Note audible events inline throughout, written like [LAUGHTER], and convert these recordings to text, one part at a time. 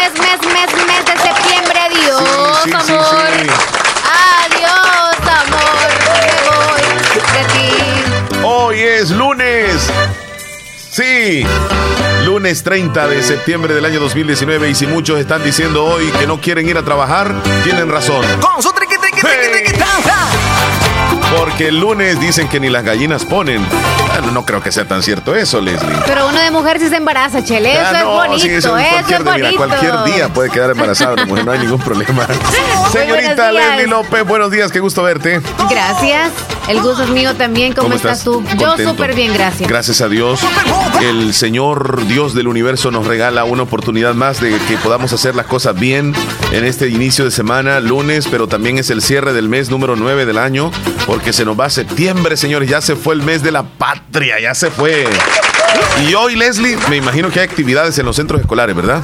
mes, mes, mes, mes de septiembre. Adiós, amor. Adiós, amor. Me voy de ti. Hoy es lunes. Sí. Lunes 30 de septiembre del año 2019 y si muchos están diciendo hoy que no quieren ir a trabajar, tienen razón. Con su triqui, triqui, triqui, triqui, Porque el lunes dicen que ni las gallinas ponen. Bueno, no creo que sea tan cierto eso, Leslie. Pero uno de mujer sí se embaraza, Chele. Eso Ah, es no, bonito. sí, eso es cualquier, bonito. mira, cualquier día puede quedar embarazada una mujer, no hay ningún problema. [LAUGHS] Señorita. Leslie López, buenos días, qué gusto verte. Gracias. El gusto es mío también. ¿Cómo, estás tú? Yo súper bien, gracias. Gracias a Dios. El Señor Dios del universo nos regala una oportunidad más de que podamos hacer las cosas bien en este inicio de semana, lunes, pero también es el cierre del mes número 9 del año, porque se nos va septiembre, señores. Ya se fue el mes de la patria, ya se fue. Y hoy, Leslie, me imagino que hay actividades en los centros escolares, ¿verdad?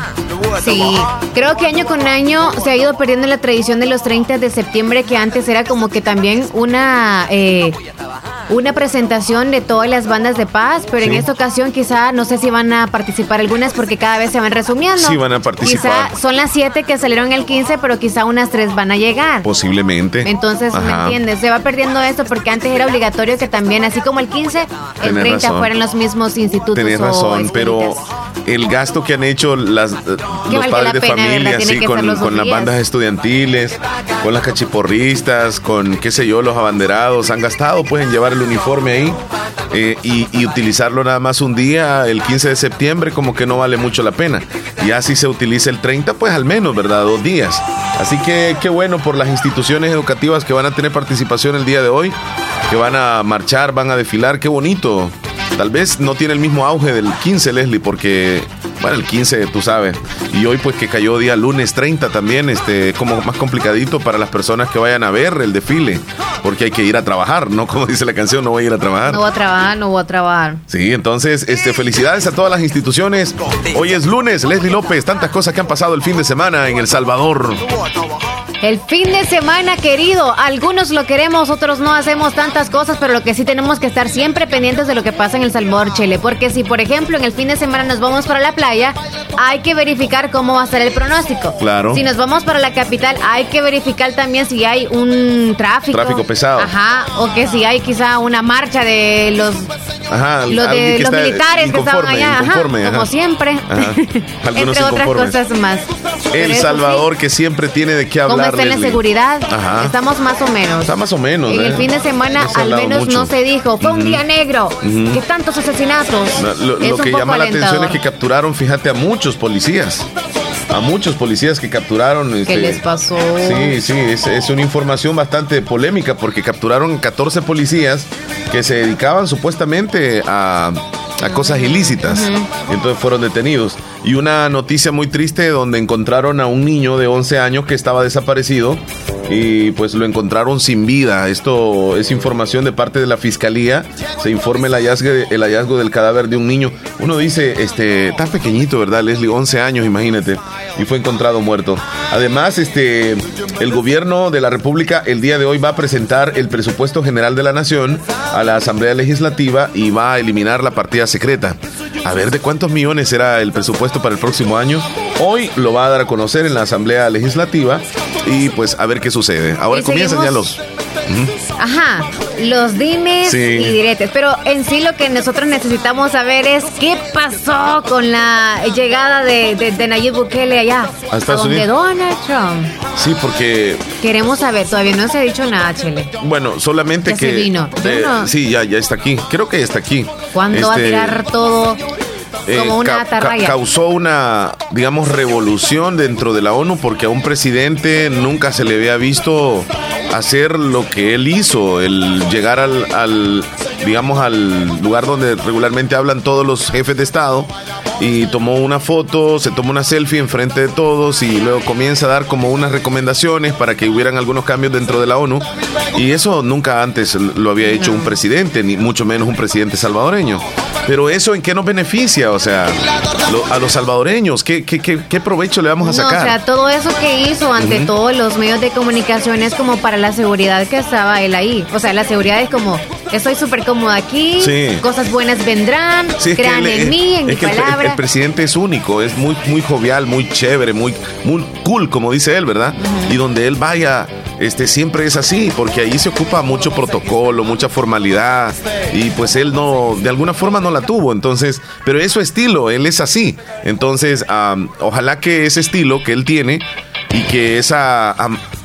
Sí, creo que año con año se ha ido perdiendo la tradición de los 30 de septiembre, que antes era como que también una... eh, una presentación de todas las bandas de paz, pero en esta ocasión quizá no sé si van a participar algunas porque cada vez se van resumiendo. Sí, van a participar. Quizá son las siete que salieron el 15, pero quizá unas tres van a llegar. Posiblemente. Entonces, ¿me entiendes? Se va perdiendo esto porque antes era obligatorio que también, así como el 15, el Tenés 30 razón. fueran los mismos institutos. Tenés o razón, pero el gasto que han hecho las, eh, los padres de familia, sí, con, con las bandas estudiantiles, con las cachiporristas, con, qué sé yo, los abanderados, han gastado pues en llevar el uniforme ahí eh, y, y utilizarlo nada más un día, el 15 de septiembre, como que no vale mucho la pena. Ya si se utiliza el 30, pues al menos, ¿verdad? Dos días. Así que qué bueno por las instituciones educativas que van a tener participación el día de hoy, que van a marchar, van a desfilar, qué bonito. Tal vez no tiene el mismo auge del 15, Leslie, porque, bueno, el 15, tú sabes. Y hoy, pues, que cayó día lunes 30 también, este, como más complicadito para las personas que vayan a ver el desfile, porque hay que ir a trabajar, ¿no? [LAUGHS] Como dice la canción, no voy a ir a trabajar. No voy a trabajar, no voy a trabajar. Sí, entonces, este, felicidades a todas las instituciones. Hoy es lunes, Leslie López, tantas cosas que han pasado el fin de semana en El Salvador. El fin de semana, querido, algunos lo queremos, otros no hacemos tantas cosas, pero lo que sí tenemos que estar siempre pendientes de lo que pasa en El Salvador, Chile, porque si, por ejemplo, en el fin de semana nos vamos para la playa, hay que verificar cómo va a ser el pronóstico. Claro. Si nos vamos para la capital, hay que verificar también si hay un tráfico. Tráfico pesado. Ajá, o que si hay quizá una marcha de los Ajá, los alguien de que los está militares que estaban allá, ajá, ajá. como siempre, Ajá. [LAUGHS] Entre otras cosas más. El Salvador que siempre tiene de qué ¿Cómo hablar. está en la seguridad? Estamos más o menos. Está más o menos. En el ¿eh? fin de semana No se ha al menos mucho. no se dijo, fue un día negro, que tantos asesinatos. No, Lo, lo que llama la atención es alentador. que capturaron, fíjate, a muchos policías. A muchos policías que capturaron. ¿Qué este, les pasó? Sí, sí, es, es una información bastante polémica porque capturaron 14 policías que se dedicaban supuestamente a, a cosas ilícitas. Entonces fueron detenidos. Y una noticia muy triste donde encontraron a un niño de 11 años que estaba desaparecido y pues lo encontraron sin vida. Esto es información de parte de la fiscalía. Se informa el hallazgo, el hallazgo del cadáver de un niño. Uno dice, este, tan pequeñito, ¿verdad, Leslie? 11 años, imagínate. Y fue encontrado muerto. Además, este, el gobierno de la República el día de hoy va a presentar el presupuesto general de la Nación a la Asamblea Legislativa y va a eliminar la partida secreta. A ver de cuántos millones será el presupuesto para el próximo año. Hoy lo va a dar a conocer en la Asamblea Legislativa y pues a ver qué sucede. Ahora comienzan ya los... Ajá, los dimes Sí. y diretes. Pero en sí lo que nosotros necesitamos saber es qué pasó con la llegada de, de, de Nayib Bukele allá. A Estados donde. Donald Trump. Sí, porque Queremos saber, todavía no se ha dicho nada, Chele. Bueno, solamente Ya que. se vino. Eh, no- Sí, ya, ya está aquí. Creo que ya está aquí. ¿Cuándo va a Este, tirar todo eh, como una ca- ca- atarraya? causó una, digamos, revolución dentro de la ONU porque a un presidente nunca se le había visto hacer lo que él hizo, el llegar al, al, digamos, al lugar donde regularmente hablan todos los jefes de Estado y tomó una foto, se tomó una selfie enfrente de todos y luego comienza a dar como unas recomendaciones para que hubieran algunos cambios dentro de la ONU y eso nunca antes lo había hecho un presidente, ni mucho menos un presidente salvadoreño. Pero eso en qué nos beneficia, o sea, lo- a los salvadoreños, ¿qué, qué, qué, qué provecho le vamos a No, o sacar? sea, todo eso que hizo ante todos los medios de comunicación es como para la seguridad que estaba él ahí. O sea, la seguridad es como estoy súper cómodo aquí, cosas buenas vendrán, crean en mí, en mi palabra. El, presidente es único, es muy, muy jovial, muy chévere, muy, muy cool, como dice él, ¿verdad? Y donde él vaya, este, siempre es así, porque ahí se ocupa mucho protocolo, mucha formalidad, y pues él no, de alguna forma no la tuvo, entonces, pero es su estilo, él es así. Entonces, ojalá que ese estilo que él tiene y que esa,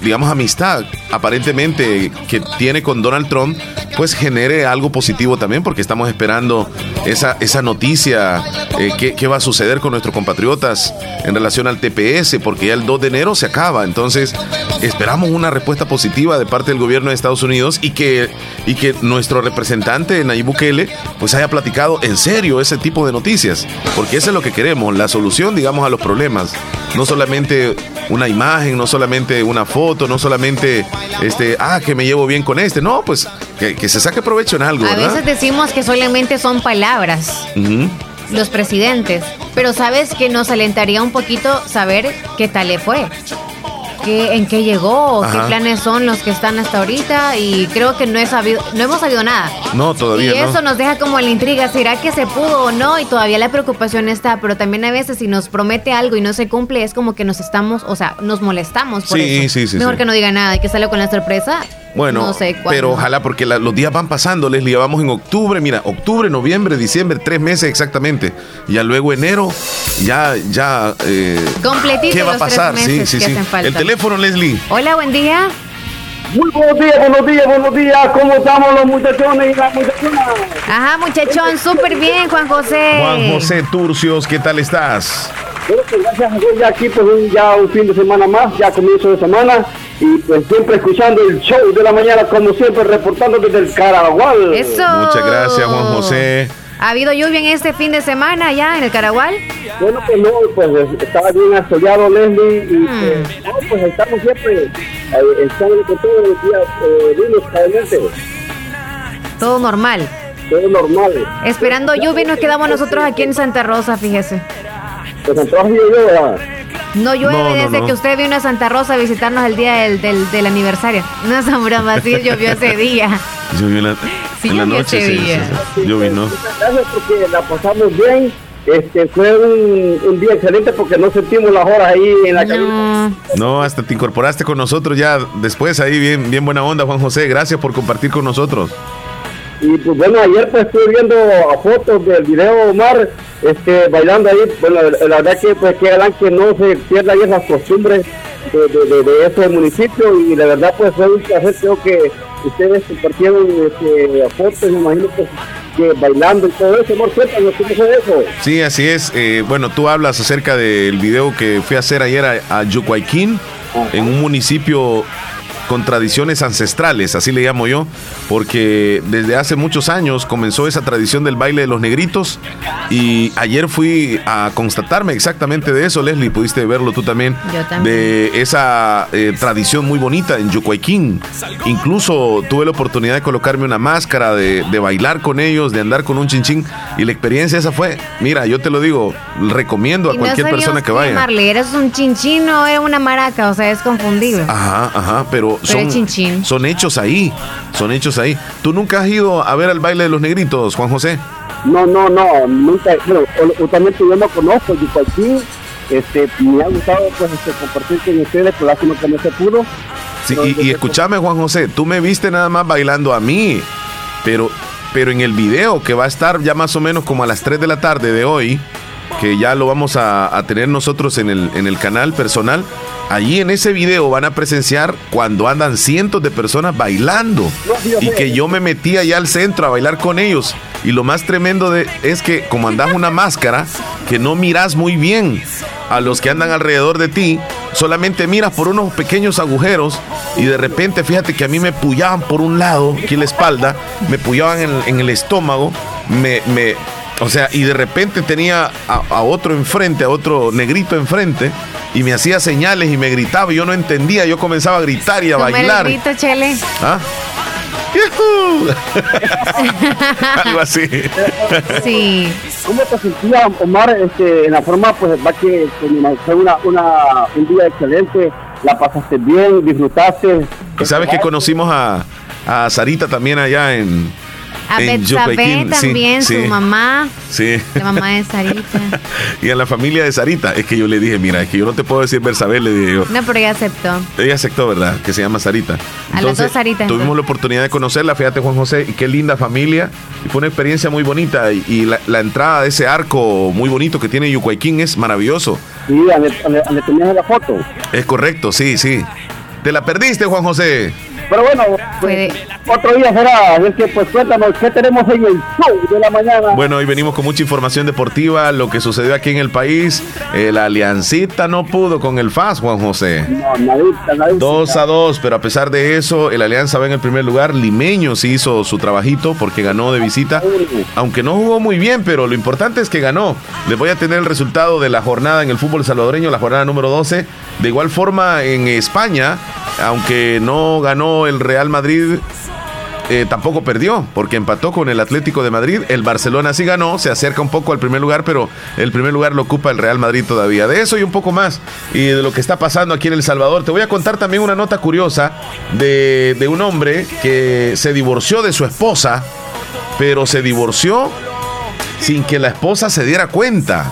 digamos, amistad aparentemente que tiene con Donald Trump, pues genere algo positivo también, porque estamos esperando esa, esa noticia, eh, qué, va a suceder con nuestros compatriotas en relación al TPS, porque ya el 2 de enero se acaba. Entonces, esperamos una respuesta positiva de parte del gobierno de Estados Unidos y que, y que nuestro representante, Nayib Bukele, pues haya platicado en serio ese tipo de noticias, porque eso es lo que queremos, la solución, digamos, a los problemas. No solamente una imagen, no solamente una foto, no solamente este, ah, que me llevo bien con este. No, pues que, se saque provecho en algo. A veces decimos que solamente son palabras. Los presidentes. Pero sabes que nos alentaría un poquito saber qué tal le fue en qué llegó, qué planes son los que están hasta ahorita y creo que no, he sabido, no hemos sabido nada. No, todavía y eso nos deja como la intriga, ¿será que se pudo o no? Y todavía la preocupación está, pero también a veces si nos promete algo y no se cumple es como que nos estamos, o sea, nos molestamos por sí, eso. Sí, sí, Mejor que no diga nada y que sale con la sorpresa bueno, pero ojalá porque los días van pasando, Leslie, vamos en octubre, mira, octubre, noviembre, diciembre, tres meses exactamente. Ya luego enero, ya, ya. Eh, ¿Qué va a pasar? sí, sí, sí. El teléfono, Leslie. Hola, buen día. Muy buenos días, buenos días, buenos días. ¿Cómo estamos los muchachones y las muchachonas? Ajá, muchachón, súper bien, Juan José. Juan José Turcios, ¿qué tal estás? Bueno, pues gracias a Dios, ya aquí, pues ya un fin de semana más, ya comienzo de semana y pues siempre escuchando el show de la mañana, como siempre, reportando desde el Caragual. Eso. Muchas gracias, Juan José. ¿Ha habido lluvia en este fin de semana ya en el Caragual? Bueno, pues no, pues estaba bien asoleado Leslie y hmm. pues, no, pues estamos siempre, eh, estamos con todos los días eh, Todo normal. Todo normal. Esperando lluvia y nos quedamos nosotros aquí en Santa Rosa, fíjese. Pues Santa Rosa ¿verdad? No llueve desde que usted vino a Santa Rosa a visitarnos el día del, del, aniversario. No son bromas, sí llovió ese día. [LAUGHS] Llovió en la, sí, en la noche, ese día. Sí, Llovió, Gracias porque la pasamos bien. Este fue un, un, día excelente porque no sentimos las horas ahí en la no. No, hasta te incorporaste con nosotros ya después ahí bien bien buena onda Juan José, gracias por compartir con nosotros. Y pues bueno, ayer pues estuve viendo fotos del video Omar este, bailando ahí. Bueno, la verdad que pues que que no se pierda ahí esas costumbres de, de, ese municipio y la verdad pues fue un placer, creo que ustedes compartieron este, fotos, me imagino pues, que bailando y todo eso, amor, cuéntanos cómo fue eso. Sí, así es. Eh, bueno, tú hablas acerca del video que fui a hacer ayer a, a Yucuayquín, en un municipio con tradiciones ancestrales, así le llamo yo, porque desde hace muchos años comenzó esa tradición del baile de los negritos y ayer fui a constatarme exactamente de eso, Leslie, pudiste verlo tú también, de esa eh, tradición muy bonita en Yucuayquín. Incluso tuve la oportunidad de colocarme una máscara, de, bailar con ellos, de andar con un chinchín y la experiencia esa fue, mira, yo te lo digo, recomiendo a cualquier persona que vaya. Marley, ¿eres un chinchín o eres una maraca? O sea, es confundible. Ajá, ajá, pero son, hechos ahí, son hechos ahí. ¿Tú nunca has ido a ver el baile de los negritos, Juan José? No, no, no, nunca, bueno, justamente yo no conozco, yo aquí, este, me ha gustado pues este, compartir con ustedes, pero lástima que no se pudo. Sí, y, y escúchame Juan José, tú me viste nada más bailando a mí, pero, pero en el video que va a estar ya más o menos como a las 3 de la tarde de hoy, que ya lo vamos a, tener nosotros en el, en el canal personal, Allí en ese video van a presenciar cuando andan cientos de personas bailando y que yo me metí allá al centro a bailar con ellos. Y lo más tremendo de, es que como andas una máscara, que no miras muy bien a los que andan alrededor de ti, solamente miras por unos pequeños agujeros y de repente fíjate que a mí me pullaban por un lado, aquí en la espalda, me pullaban en, el estómago, me, me, o sea, y de repente tenía a, a otro enfrente, a otro negrito enfrente y me hacía señales y me gritaba y yo no entendía, yo comenzaba a gritar y a bailar. grito, Chele. ¿Ah? [LAUGHS] Algo así. sí. ¿Cómo te sentías, Omar, este, en la forma, pues, va que fue una, una, un día excelente, la pasaste bien, disfrutaste? Y sabes que conocimos a, a Sarita también allá en, A Betsabe también, su mamá. Sí. La mamá de Sarita. [LAUGHS] y a la familia de Sarita. Es que yo le dije, mira, es que yo no te puedo decir Betsabe, le dije yo. No, pero ella aceptó. Ella aceptó, ¿verdad? Que se llama Sarita. a las dos Saritas. Tuvimos la oportunidad de conocerla, fíjate Juan José, y qué linda familia. Y fue una experiencia muy bonita. Y, la, entrada de ese arco muy bonito que tiene Yucuayquín es maravilloso. Sí, le tenías la foto. Es correcto, sí, sí. Te la perdiste, Juan José. Pero bueno, pues, otro día será. Es que, pues cuéntanos, ¿qué tenemos en el show de la mañana? Bueno, hoy venimos con mucha información deportiva, lo que sucedió aquí en el país. la Aliancita no pudo con el FAS, Juan José. No, nadita, nadita. Dos a dos, pero a pesar de eso, el Alianza va en el primer lugar. Limeño sí hizo su trabajito porque ganó de visita. Aunque no jugó muy bien, pero lo importante es que ganó. Les voy a tener el resultado de la jornada en el fútbol salvadoreño, la jornada número 12. De igual forma, en España, aunque no ganó el Real Madrid, eh, tampoco perdió, porque empató con el Atlético de Madrid. El Barcelona sí ganó, se acerca un poco al primer lugar, pero el primer lugar lo ocupa el Real Madrid todavía. De eso y un poco más, y de lo que está pasando aquí en El Salvador. Te voy a contar también una nota curiosa de, de un hombre que se divorció de su esposa, pero se divorció sin que la esposa se diera cuenta.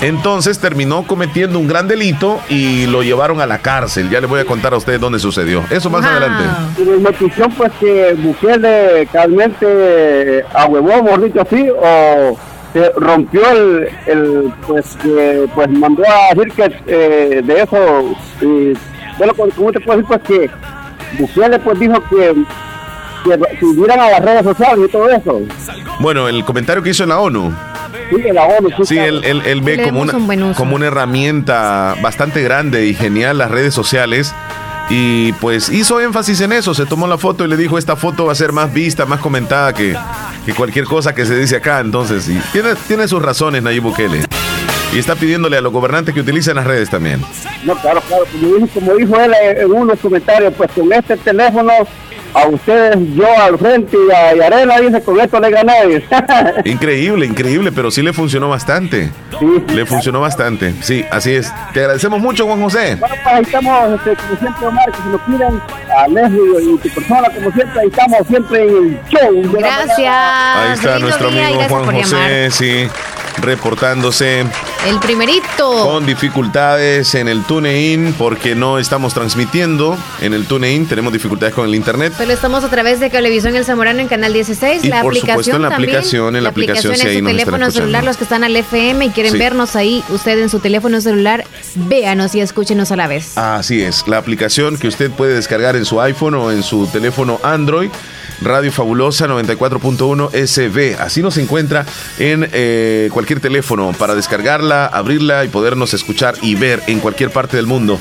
Entonces terminó cometiendo un gran delito y lo llevaron a la cárcel. Ya les voy a contar a ustedes dónde sucedió. Eso más adelante. Y la notición pues que Bukele realmente ahuevó, por dicho así, o se rompió el, el pues que pues mandó a decir que eh, de eso y bueno como te puedo decir pues que Bukele pues dijo que que subieran a las redes sociales y todo eso. Bueno, el comentario que hizo en la ONU. Sí, él, ve como una, como una herramienta bastante grande y genial las redes sociales. Y pues hizo énfasis en eso, se tomó la foto y le dijo, esta foto va a ser más vista, más comentada que, que cualquier cosa que se dice acá. Entonces, tiene, tiene sus razones Nayib Bukele. Y está pidiéndole a los gobernantes que utilicen las redes también. No, claro, claro. Como dijo, como dijo él en unos comentarios, pues con este teléfono a ustedes, yo al frente y a, Arena, dice, con esto le gané. [LAUGHS] increíble, increíble, pero sí le funcionó bastante. Sí, Le funcionó bastante, sí, así es. Te agradecemos mucho, Juan José. Bueno, pues ahí estamos, este, como siempre, Omar, que se nos piden a Leslie y tu persona, como siempre, ahí estamos siempre en el show. Gracias. Ahí está nuestro amigo Juan José, sí reportándose. El primerito. Con dificultades en el TuneIn porque no estamos transmitiendo en el TuneIn. Tenemos dificultades con el internet. Solo estamos a través de Cablevisión El Zamorano en Canal 16. Y la por aplicación supuesto en la aplicación, en la, aplicación, en su teléfono celular, los que están al FM y quieren vernos ahí, usted en su teléfono celular, véanos y escúchenos a la vez. Así es, la aplicación que usted puede descargar en su iPhone o en su teléfono Android Radio Fabulosa 94.1 SB. Así nos encuentra en eh, cualquier teléfono para descargarla, abrirla y podernos escuchar y ver en cualquier parte del mundo.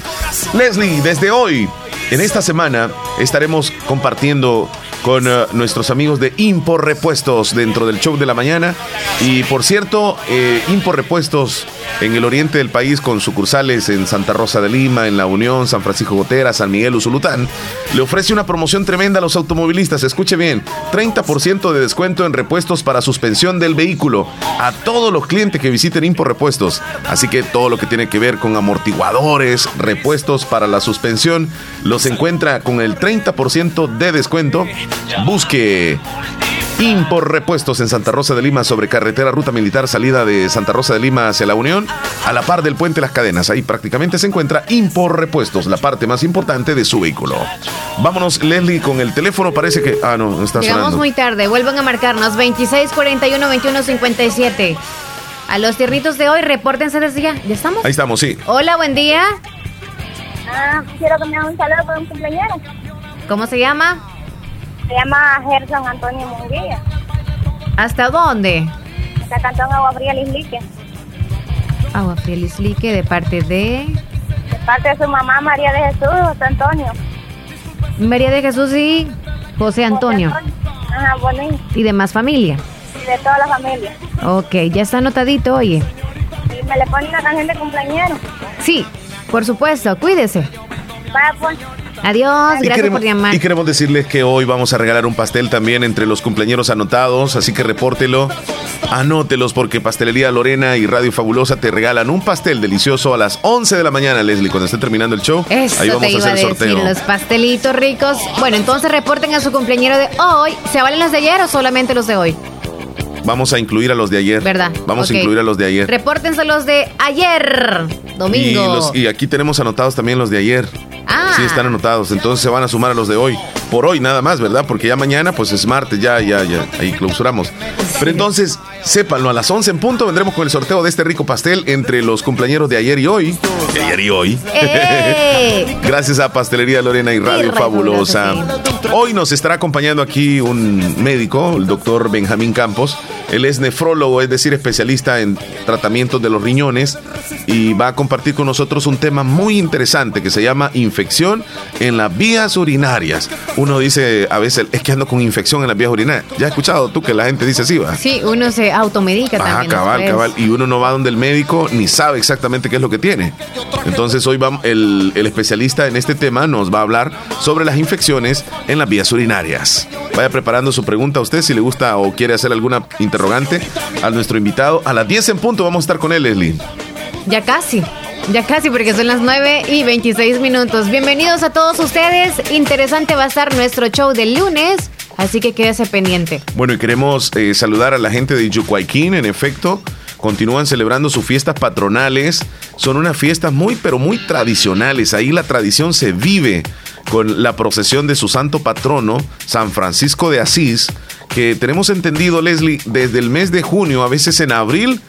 Leslie, desde hoy, en esta semana, estaremos compartiendo con eh, nuestros amigos de Impor Repuestos dentro del show de la mañana. Y por cierto, eh, Impor Repuestos en el oriente del país con sucursales en Santa Rosa de Lima, en La Unión, San Francisco Gotera, San Miguel Usulután, le ofrece una promoción tremenda a los automovilistas. Escuche bien, 30% de descuento en repuestos para suspensión del vehículo a todos los clientes que visiten Impor Repuestos. Así que todo lo que tiene que ver con amortiguadores, repuestos para la suspensión, los encuentra con el 30% de descuento Busque Impor Repuestos en Santa Rosa de Lima sobre carretera Ruta Militar salida de Santa Rosa de Lima hacia la Unión, a la par del puente Las Cadenas. Ahí prácticamente se encuentra Impor Repuestos, la parte más importante de su vehículo. Vámonos, Leslie, con el teléfono. Parece que. Ah, no, está Llegamos muy tarde. Vuelvan a marcarnos 2641 2157. A los tiernitos de hoy, repórtense desde ya. ¿Ya estamos? Ahí estamos, sí. Hola, buen día. Ah, quiero que me hagan un saludo para un cumpleañero. ¿Cómo se llama? Se llama Gerson Antonio Munguía. ¿Hasta dónde? Hasta Cantón Agua Fría Lislique. Agua Fría Lislique, de parte de... De parte de su mamá María de Jesús, José Antonio. María de Jesús y José Antonio. Ajá, bonito. ¿Y de más familia? Y de toda la familia. Ok, ya está anotadito, oye. ¿Y me le pone una canción de cumpleañero? Sí, por supuesto, cuídese. Vaya pues. Adiós, Y gracias queremos, por llamar. y queremos decirles que hoy vamos a regalar un pastel también entre los cumpleaños anotados, así que repórtelo, anótelos porque Pastelería Lorena y Radio Fabulosa te regalan un pastel delicioso a las 11 de la mañana, Leslie, cuando esté terminando el show. Eso ahí vamos te a hacer a el sorteo. los pastelitos ricos. Bueno, entonces reporten a su cumpleañero de hoy. ¿Se valen los de ayer o solamente los de hoy? Vamos a incluir a los de ayer. ¿Verdad? Vamos a incluir a los de ayer. Repórtense los de ayer, domingo. Y, los- y aquí tenemos anotados también los de ayer. Ah. Sí, están anotados. Entonces se van a sumar a los de hoy. Por hoy nada más, ¿verdad? Porque ya mañana, pues es martes, ya, ya, ya. Ahí clausuramos. Pero entonces, sépanlo, a las 11 en punto vendremos con el sorteo de este rico pastel entre los cumpleaños de ayer y hoy. De ayer y hoy. ¡Eh! [LAUGHS] Gracias a Pastelería Lorena y Radio. Fabulosa, Hoy nos estará acompañando aquí un médico, el doctor Benjamín Campos. Él es nefrólogo, es decir, especialista en tratamientos de los riñones y va a compartir con nosotros un tema muy interesante que se llama infección en las vías urinarias. Uno dice a veces, es que ando con infección en las vías urinarias. ¿Ya has escuchado tú que la gente dice así, va? Sí, uno se automedica Ajá, también. cabal, después. cabal. Y uno no va donde el médico ni sabe exactamente qué es lo que tiene. Entonces hoy vamos, el, el especialista en este tema nos va a hablar sobre las infecciones en las vías urinarias. Vaya preparando su pregunta a usted si le gusta o quiere hacer alguna interrogante a nuestro invitado. A las 10 en punto vamos a estar con él, Leslie. Ya casi. Ya casi, porque son las 9 y 26 minutos. Bienvenidos a todos ustedes. Interesante va a estar nuestro show del lunes, así que quédese pendiente. Bueno, y queremos eh, saludar a la gente de Yucuayquín, en efecto. Continúan celebrando sus fiestas patronales. Son unas fiestas muy, pero muy tradicionales. Ahí la tradición se vive con la procesión de su santo patrono, San Francisco de Asís, que tenemos entendido, Leslie, desde el mes de junio, a veces en abril,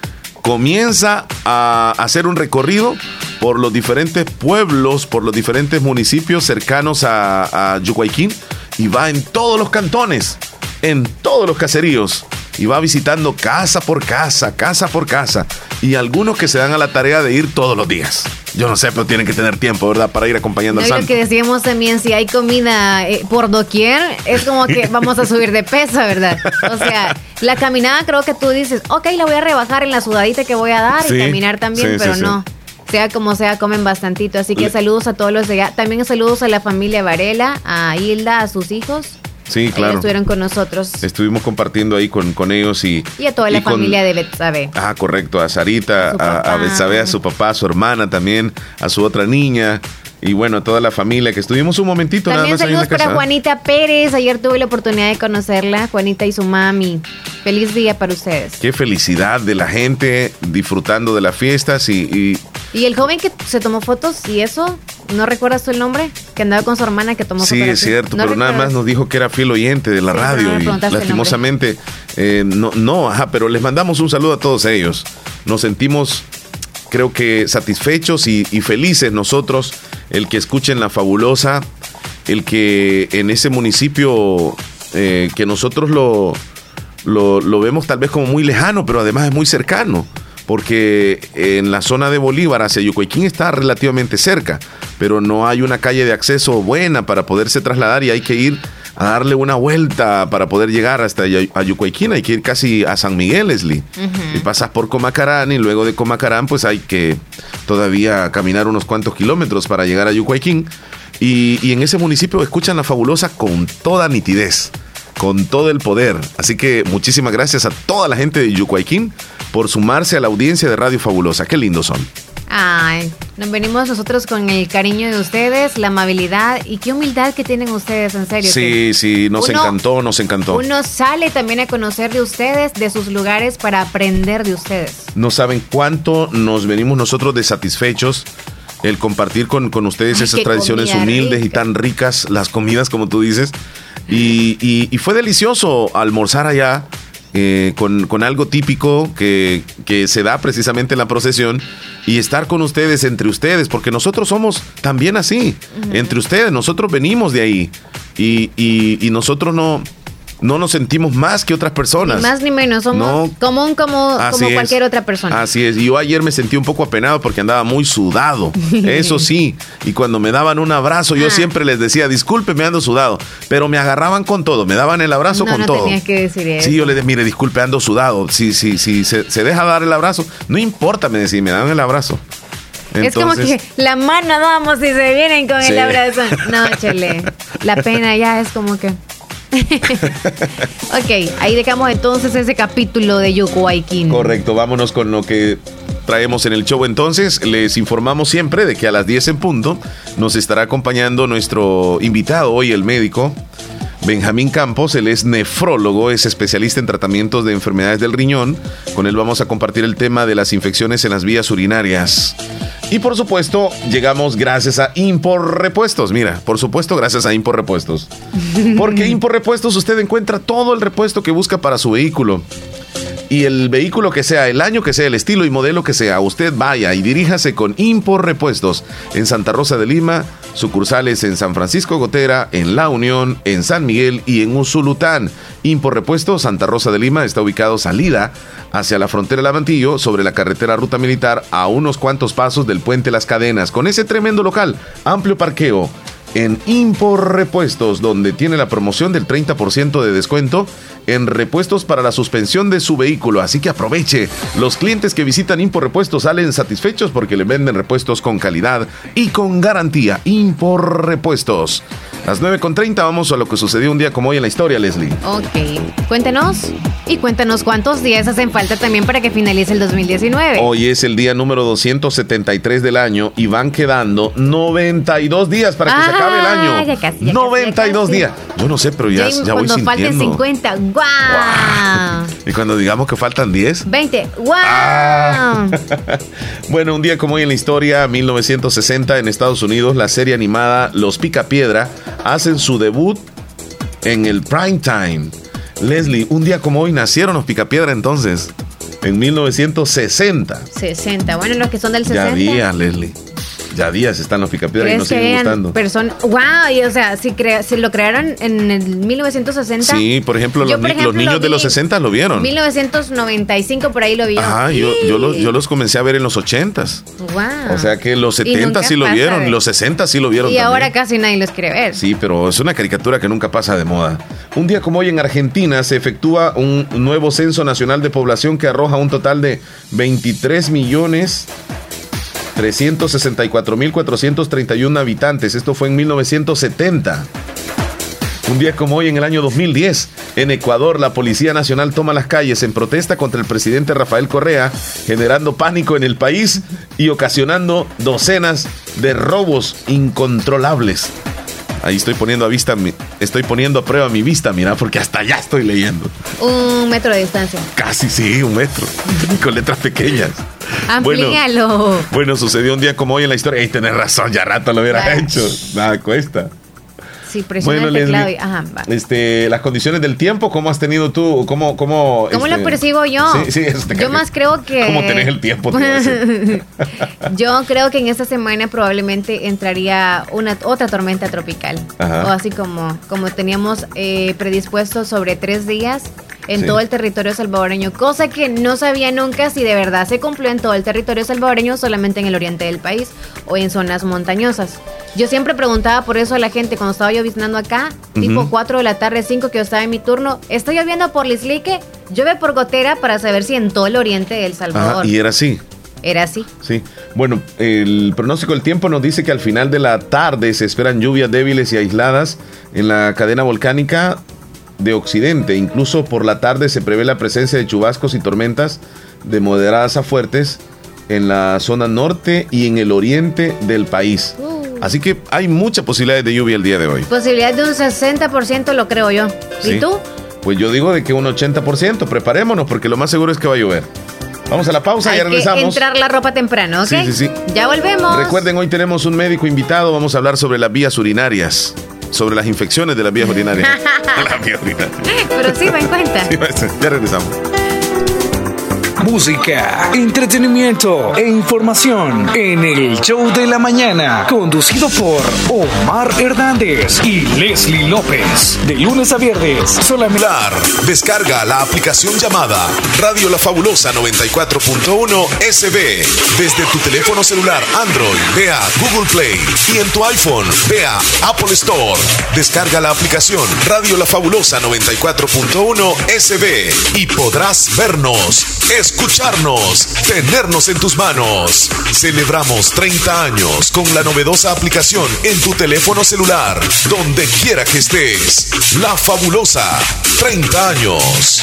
comienza a hacer un recorrido por los diferentes pueblos, por los diferentes municipios cercanos a, a y va en todos los cantones, en todos los caseríos y va visitando casa por casa, casa por casa y algunos que se dan a la tarea de ir todos los días. Yo no sé, pero tienen que tener tiempo, ¿verdad? Para ir acompañando No, al y lo santo. que decíamos también, si hay comida eh, por doquier, es como que [LAUGHS] vamos a subir de peso, ¿verdad? O sea, la caminada creo que tú dices, ok, la voy a rebajar en la sudadita que voy a dar Sí, y caminar también, sí, pero sí, no. Sea como sea, comen bastantito. Así que saludos a todos los de allá. También saludos a la familia Varela, a Hilda, a sus hijos. Sí, Ellos claro. estuvieron con nosotros. Estuvimos compartiendo ahí con, con ellos y... Y a toda la con- familia de Betsabe. Ah, correcto, a Sarita, A a, a. Betsabe, a su papá, a su hermana también, a su otra niña y bueno, a toda la familia que estuvimos un momentito nada más ahí en la saludos para casa. Juanita Pérez. Ayer tuve la oportunidad de conocerla, Juanita y su mami. Feliz día para ustedes. Qué felicidad de la gente disfrutando de las fiestas y, y Y el joven que se tomó fotos y eso, ¿no recuerdas tú el nombre? Que andaba con su hermana que tomó sí, fotos. es cierto, pero nada más nos dijo que era fiel oyente de la Sí, no radio y el lastimosamente eh, no, no, ajá, pero les mandamos un saludo a todos ellos. Nos sentimos creo que satisfechos y, y felices nosotros, el que escuchen la fabulosa, el que en ese municipio eh, que nosotros lo, lo, vemos tal vez como muy lejano, pero además es muy cercano, porque en la zona de Bolívar hacia Yucuayquín está relativamente cerca, pero no hay una calle de acceso buena para poderse trasladar y hay que ir a darle una vuelta para poder llegar hasta Yu- a Yucuayquín, hay que ir casi a San Miguel, Leslie. Y pasas por Comacarán y luego de Comacarán pues hay que todavía caminar unos cuantos kilómetros para llegar a Yucuayquín. Y, y en ese municipio escuchan la fabulosa con toda nitidez, con todo el poder. Así que muchísimas gracias a toda la gente de Yucuayquín por sumarse a la audiencia de Radio Fabulosa. Qué lindos son. Ay, nos venimos nosotros con el cariño de ustedes, la amabilidad y qué humildad que tienen ustedes, en serio. Sí, sí, nos Uno- encantó, nos encantó. Uno sale también a conocer de ustedes, de sus lugares, para aprender de ustedes. No saben cuánto nos venimos nosotros de satisfechos el compartir con, con ustedes Ay, esas tradiciones humildes y tan ricas, las comidas como tú dices. Y, y- y fue delicioso almorzar allá eh, con, con algo típico que, que se da precisamente en la procesión y estar con ustedes, entre ustedes, porque nosotros somos también así, entre ustedes, nosotros venimos de ahí. Y, y- y nosotros no, no nos sentimos más que otras personas. Ni más ni menos, somos No. común como, es. cualquier otra persona. Así es. Y yo ayer me sentí un poco apenado porque andaba muy sudado. [LAUGHS] Eso sí. Y cuando me daban un abrazo, yo Ah. siempre les decía, disculpe, me ando sudado. Pero me agarraban con todo. Me daban el abrazo No, con no todo. tenías que decir eso. Sí, yo le dije, mire, disculpe, ando sudado. Si, si, si se, se deja dar el abrazo, no importa, me decía, me daban el abrazo. es como que la mano vamos y se vienen con el abrazo. No, chele. [LAUGHS] La pena ya es como que. [LAUGHS] ok, ahí dejamos entonces ese capítulo de Yuko Aikin. Correcto, vámonos con lo que traemos en el show entonces. Les informamos siempre de que a las 10 en punto nos estará acompañando nuestro invitado hoy, el médico. Benjamín Campos, él es nefrólogo, es especialista en tratamientos de enfermedades del riñón. Con él vamos a compartir el tema de las infecciones en las vías urinarias. Y por supuesto, llegamos gracias a Impor Repuestos. Mira, por supuesto, gracias a Impor Repuestos. [LAUGHS] Porque Impor Repuestos usted encuentra todo el repuesto que busca para su vehículo y el vehículo que sea, el año que sea, el estilo y modelo que sea, usted vaya y diríjase con Impor Repuestos en Santa Rosa de Lima, sucursales en San Francisco Gotera, en La Unión, en San Miguel y en Usulután. Impor Repuestos Santa Rosa de Lima está ubicado salida hacia la frontera Lavantillo sobre la carretera Ruta Militar a unos cuantos pasos del puente Las Cadenas, con ese tremendo local, amplio parqueo en Impor Repuestos, donde tiene la promoción del 30% de descuento en repuestos para la suspensión de su vehículo. Así que aproveche. Los clientes que visitan Impor Repuestos salen satisfechos porque le venden repuestos con calidad y con garantía. Impor Repuestos. Las 9.30 vamos a lo que sucedió un día como hoy en la historia, Leslie. Ok, cuéntenos y cuéntanos cuántos días hacen falta también para que finalice el 2019. Hoy es el día número 273 del año y van quedando 92 días para que se acabe el año. Ah, ya casi, ya 92 días. Yo no sé, pero ya, ya voy sintiendo. Cuando falten 50, ¡guau! [LAUGHS] Y cuando digamos que faltan 10. 20, ¡guau! [LAUGHS] bueno, un día como hoy en la historia, 1960 en Estados Unidos, la serie animada Los Picapiedra hacen su debut en el prime time. Leslie, un día como hoy nacieron los Picapiedra entonces, en 1960. 60, bueno, los que son del 60. Ya había, Leslie. Ya días están los picapiedras y nos siguen gustando. wow, y, o sea, si, si lo crearon en el 1960. Sí, por ejemplo, los, niños de los 60 lo vieron. 1995 por ahí lo vieron. Ah, yo, yo, los, yo los comencé a ver en los 80s. Wow. O sea que los 70 sí lo vieron, los 60 sí lo vieron. Y ahora casi nadie los quiere ver. Sí, pero es una caricatura que nunca pasa de moda. Un día como hoy en Argentina se efectúa un nuevo censo nacional de población que arroja un total de 23 millones 364.431 habitantes. Esto fue en 1970. Un día como hoy, en el año 2010, en Ecuador, la Policía Nacional toma las calles en protesta contra el presidente Rafael Correa, generando pánico en el país y ocasionando docenas de robos incontrolables. Ahí estoy poniendo a vista, estoy poniendo a prueba mi vista, mira, porque hasta allá estoy leyendo. Un metro de distancia. Casi sí, un metro, [LAUGHS] con letras pequeñas. Amplíalo. Bueno, sucedió un día como hoy en la historia. Y tenés razón, ya rato lo hubiera hecho. Nada cuesta. Sí, bueno, el teclado Ajá, este, las condiciones del tiempo, ¿cómo has tenido tú? ¿Cómo, cómo, ¿Cómo lo este, percibo yo? Sí, sí, yo más creo que... ¿Cómo tenés el tiempo? [LAUGHS] yo creo que en esta semana probablemente entraría una otra tormenta tropical. O así como, como teníamos eh, predispuesto sobre tres días en todo el territorio salvadoreño, cosa que no sabía nunca si de verdad se cumplió en todo el territorio salvadoreño, solamente en el oriente del país o en zonas montañosas. Yo siempre preguntaba por eso a la gente cuando estaba yo visitando acá, tipo 4 de la tarde, 5 que yo estaba en mi turno, estoy lloviendo por Lislique, llueve por Gotera para saber si en todo el oriente del Salvador. y era así. Era así. Sí. Bueno, el pronóstico del tiempo nos dice que al final de la tarde se esperan lluvias débiles y aisladas en la cadena volcánica de Occidente. Incluso por la tarde se prevé la presencia de chubascos y tormentas de moderadas a fuertes en la zona norte y en el oriente del país. Uh. Así que hay mucha posibilidad de lluvia el día de hoy. Posibilidad de un 60% lo creo yo. ¿Y tú? Pues yo digo de que un 80%. Preparémonos porque lo más seguro es que va a llover. Vamos a la pausa y ya regresamos. Que entrar la ropa temprano, ¿ok? Sí, sí, sí. Ya volvemos. Recuerden, hoy tenemos un médico invitado. Vamos a hablar sobre las vías urinarias sobre las infecciones de las vías urinarias. Pero sí va en cuenta. ya regresamos música, entretenimiento e información en el show de la mañana, conducido por Omar Hernández y Leslie López. De lunes a viernes, solamente. Descarga la aplicación llamada Radio La Fabulosa 94.1 SB desde tu teléfono celular Android. Ve a Google Play y en tu iPhone ve a Apple Store. Descarga la aplicación Radio La Fabulosa 94.1 SB y podrás vernos, escucharnos, tenernos en tus manos. Celebramos 30 años con la novedosa aplicación en tu teléfono celular, donde quiera que estés. La fabulosa 30 años.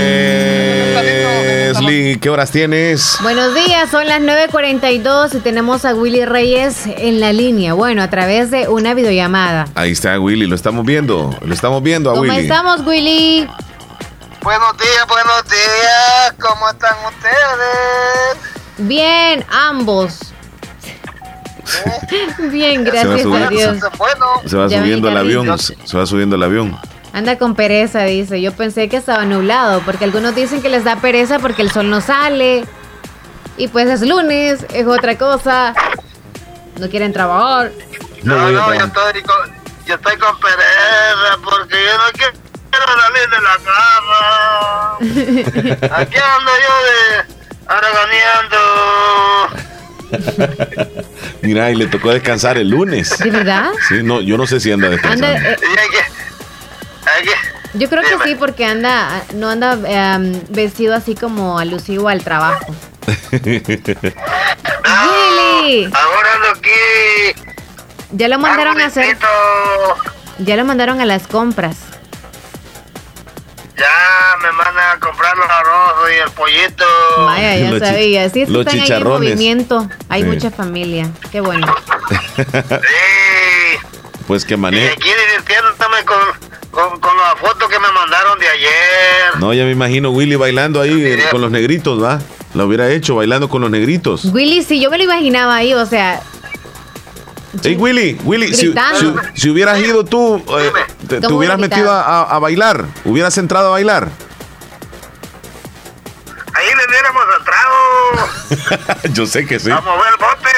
Leslie, ¿qué horas tienes? Buenos días, son las 9.42 y tenemos a Willy Reyes en la línea. Bueno, a través de una videollamada. Ahí está Willy, lo estamos viendo. Lo estamos viendo a ¿Cómo Willy. estamos, Willy? Buenos días, buenos días. ¿Cómo están ustedes? Bien, ambos. [LAUGHS] Bien, gracias a Dios. Bueno, Se va Ya subiendo el avión. Se va subiendo el avión. Anda con pereza, dice. Yo pensé que estaba nublado, porque algunos dicen que les da pereza porque el sol no sale. Y pues es lunes, es otra cosa. No quieren trabajar. No, no, yo estoy con, yo estoy con pereza porque yo no quiero salir de la cama. [LAUGHS] Aquí ando yo de araganeando. Mira, y le tocó descansar el lunes. ¿De verdad? Sí, no, yo no sé si anda descansando. Anda, eh, yo creo que sí, porque anda, no anda em, vestido así como alusivo al trabajo. [LAUGHS] Willy, ahora ando aquí. ya lo mandaron a hacer, ya lo mandaron a las compras. Ya me mandan a comprar los arroz y el pollito. Vaya, ya Los sabía. Sí, es que los están ahí en movimiento. Hay Sí. mucha familia. Qué bueno. [LAUGHS] Sí. Pues que aquí divirtiéndome con, con, con la foto que me mandaron de ayer. No, ya me imagino Willy bailando ahí eh, con los negritos, ¿va? Lo hubiera hecho bailando con los negritos. Willy, si yo me lo imaginaba ahí, o sea, Hey Willy, Willy, si, Gritando. si- si hubieras ido tú, eh, te, te ¿Cómo hubieras metido a, a bailar, hubieras entrado a bailar. Ahí le diéramos entrado [LAUGHS] Yo sé que sí. a mover el bote.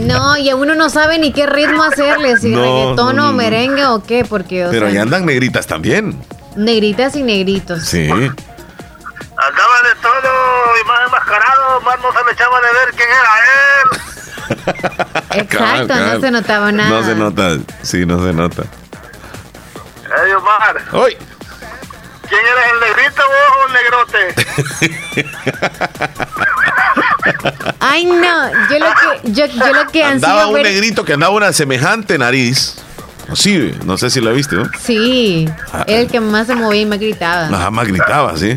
No, y uno no sabe ni qué ritmo hacerle, si No, reggaetón no, no, o no. merengue o qué, porque, o Pero sea, ahí andan negritas también. negritas y negritos. Sí. Andaba de todo y más enmascarado, más no se me echaba de ver quién era él. [LAUGHS] Exacto, no se notaba nada. No se nota, sí, no se nota. Ey, Omar, ¡Ay! ¿quién eres el negrito vos o el negrote? [LAUGHS] Ay, no, yo lo que, yo, yo lo que Andaba un ver- negrito que andaba una semejante nariz. Sí, no sé si lo viste, ¿no? Sí, Ah. era el que más se movía y me gritaba. Ajá, más gritaba, sí.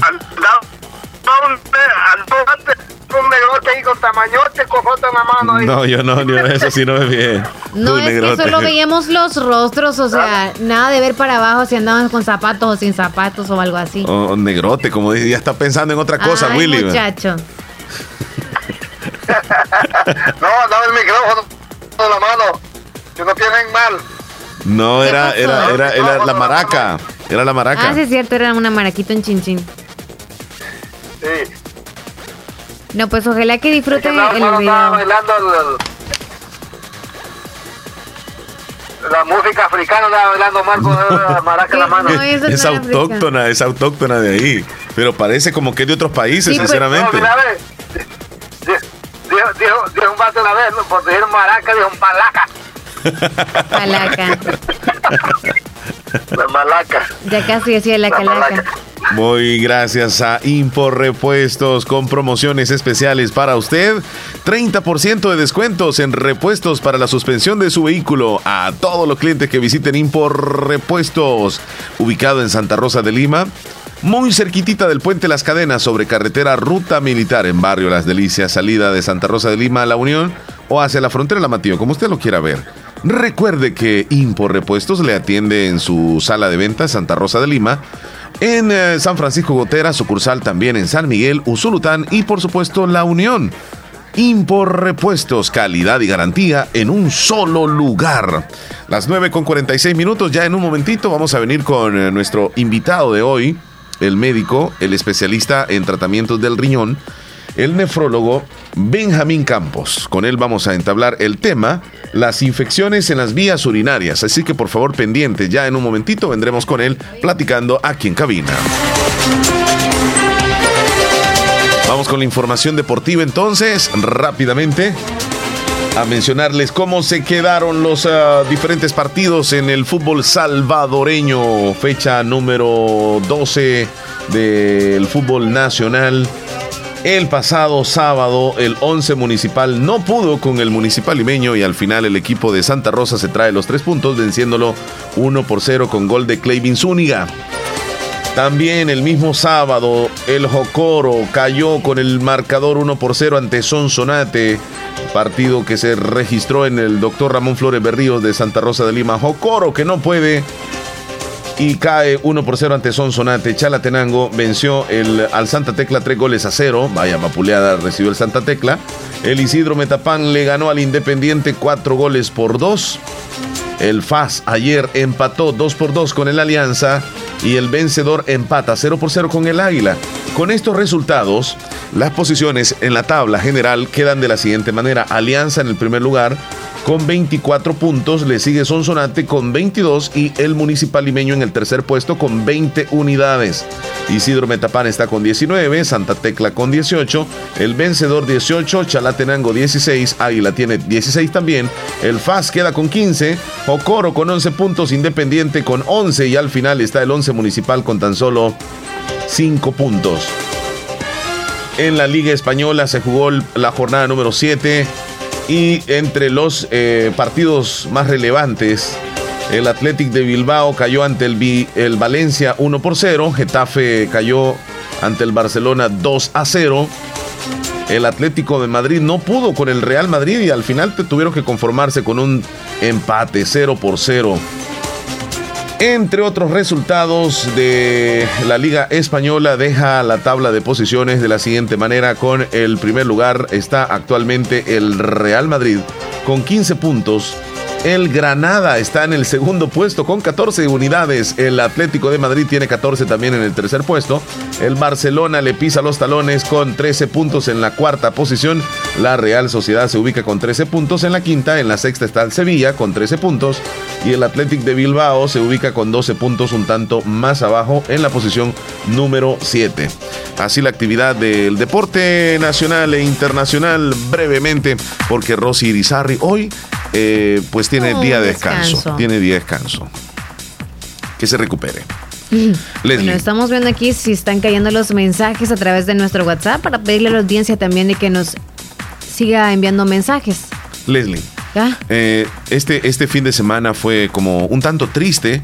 Un, negrote ahí con tamañote, con foto en la mano ahí. No, yo no, yo eso sí no me fijé. No, es que solo veíamos los rostros, o sea, nada de ver para abajo si andaban con zapatos o sin zapatos o algo así. Oh, oh, negrote, como dice, ya está pensando en otra cosa, Ay, Willy. muchacho. [LAUGHS] No, andaba el micrófono en la mano. Que no tienen mal. No, ¿Qué era, era, era, era la maraca. Era la maraca. Ah, sí es cierto, era una maraquita en chinchín. Sí. No, pues ojalá que disfruten el andaba video. bailando el- el- la música africana, andaba bailando Marco la [LAUGHS] maraca en la mano. no, eso es no era autóctona, es autóctona de ahí. Pero parece como que es de otros países, Sí, pues, No, sinceramente. mira, ve. Dijo, dijo, dijo, un vato una vez, por decir maraca, dijo malaca. Calaca. La malaca. Ya casi decía la La calaca. malaca. Muy gracias a Impor Repuestos con promociones especiales para usted. 30% de descuentos en repuestos para la suspensión de su vehículo a todos los clientes que visiten Impor Repuestos, ubicado en Santa Rosa de Lima. Muy cerquitita del puente Las Cadenas sobre carretera Ruta Militar en Barrio Las Delicias, salida de Santa Rosa de Lima a La Unión o hacia la frontera de La Matillo, como usted lo quiera ver. Recuerde que Impor Repuestos le atiende en su sala de ventas Santa Rosa de Lima, en eh, San Francisco Gotera, sucursal también en San Miguel, Usulután y por supuesto La Unión. Impor Repuestos, calidad y garantía en un solo lugar. Las 9 con 46 minutos, ya en un momentito vamos a venir con eh, nuestro invitado de hoy, el médico, el especialista en tratamientos del riñón, el nefrólogo Benjamín Campos. Con él vamos a entablar el tema las infecciones en las vías urinarias. Así que por favor pendiente, ya en un momentito vendremos con él platicando aquí en cabina. Vamos con la información deportiva entonces, rápidamente a mencionarles cómo se quedaron los ah, diferentes partidos en el fútbol salvadoreño, fecha número 12 del fútbol nacional. El pasado sábado, el 11 municipal no pudo con el municipal limeño y al final el equipo de Santa Rosa se trae los tres puntos, venciéndolo 1 por 0 con gol de Clevin Zúñiga. También el mismo sábado, el Jocoro cayó con el marcador 1 por 0 ante Sonsonate, partido que se registró en el doctor Ramón Flores Berríos de Santa Rosa de Lima. Jocoro que no puede y cae 1 por 0 ante Sonsonate. Chalatenango venció el, al Santa Tecla 3 goles a 0. Vaya vapuleada recibió el Santa Tecla. El Isidro Metapán le ganó al Independiente 4 goles por 2. El FAS ayer empató 2 por 2 con el Alianza y el vencedor empata 0 por 0 con el Águila. Con estos resultados, las posiciones en la tabla general quedan de la siguiente manera. Alianza en el primer lugar con 24 puntos, le sigue Sonsonate con 22 y el Municipal Limeño en el tercer puesto con 20 unidades. Isidro Metapán está con 19, Santa Tecla con 18, el vencedor 18, Chalatenango 16, Águila tiene 16 también, el FAS queda con 15, Ocoro con 11 puntos, Independiente con 11 y al final está el 11 Municipal con tan solo 5 puntos. En la Liga Española se jugó la jornada número 7 y entre los eh, partidos más relevantes, el Athletic de Bilbao cayó ante el, el Valencia 1 por 0, Getafe cayó ante el Barcelona 2 a 0. El Atlético de Madrid no pudo con el Real Madrid y al final tuvieron que conformarse con un empate 0 por 0. Entre otros resultados de la Liga Española deja la tabla de posiciones de la siguiente manera. Con el primer lugar está actualmente el Real Madrid con 15 puntos el Granada está en el segundo puesto con 14 unidades. El Atlético de Madrid tiene 14 también en el tercer puesto. El Barcelona le pisa los talones con 13 puntos en la cuarta posición. La Real Sociedad se ubica con 13 puntos en la quinta. En la sexta está el Sevilla con 13 puntos. Y el Athletic de Bilbao se ubica con 12 puntos, un tanto más abajo en la posición número 7. Así la actividad del deporte nacional e internacional brevemente, porque Rosy Irizarri hoy eh, pues tiene día de descanso. Tiene día de descanso. Que se recupere. Bueno, estamos viendo aquí si están cayendo los mensajes a través de nuestro WhatsApp para pedirle a la audiencia también de que nos siga enviando mensajes. Leslie, eh, este, este fin de semana fue como un tanto triste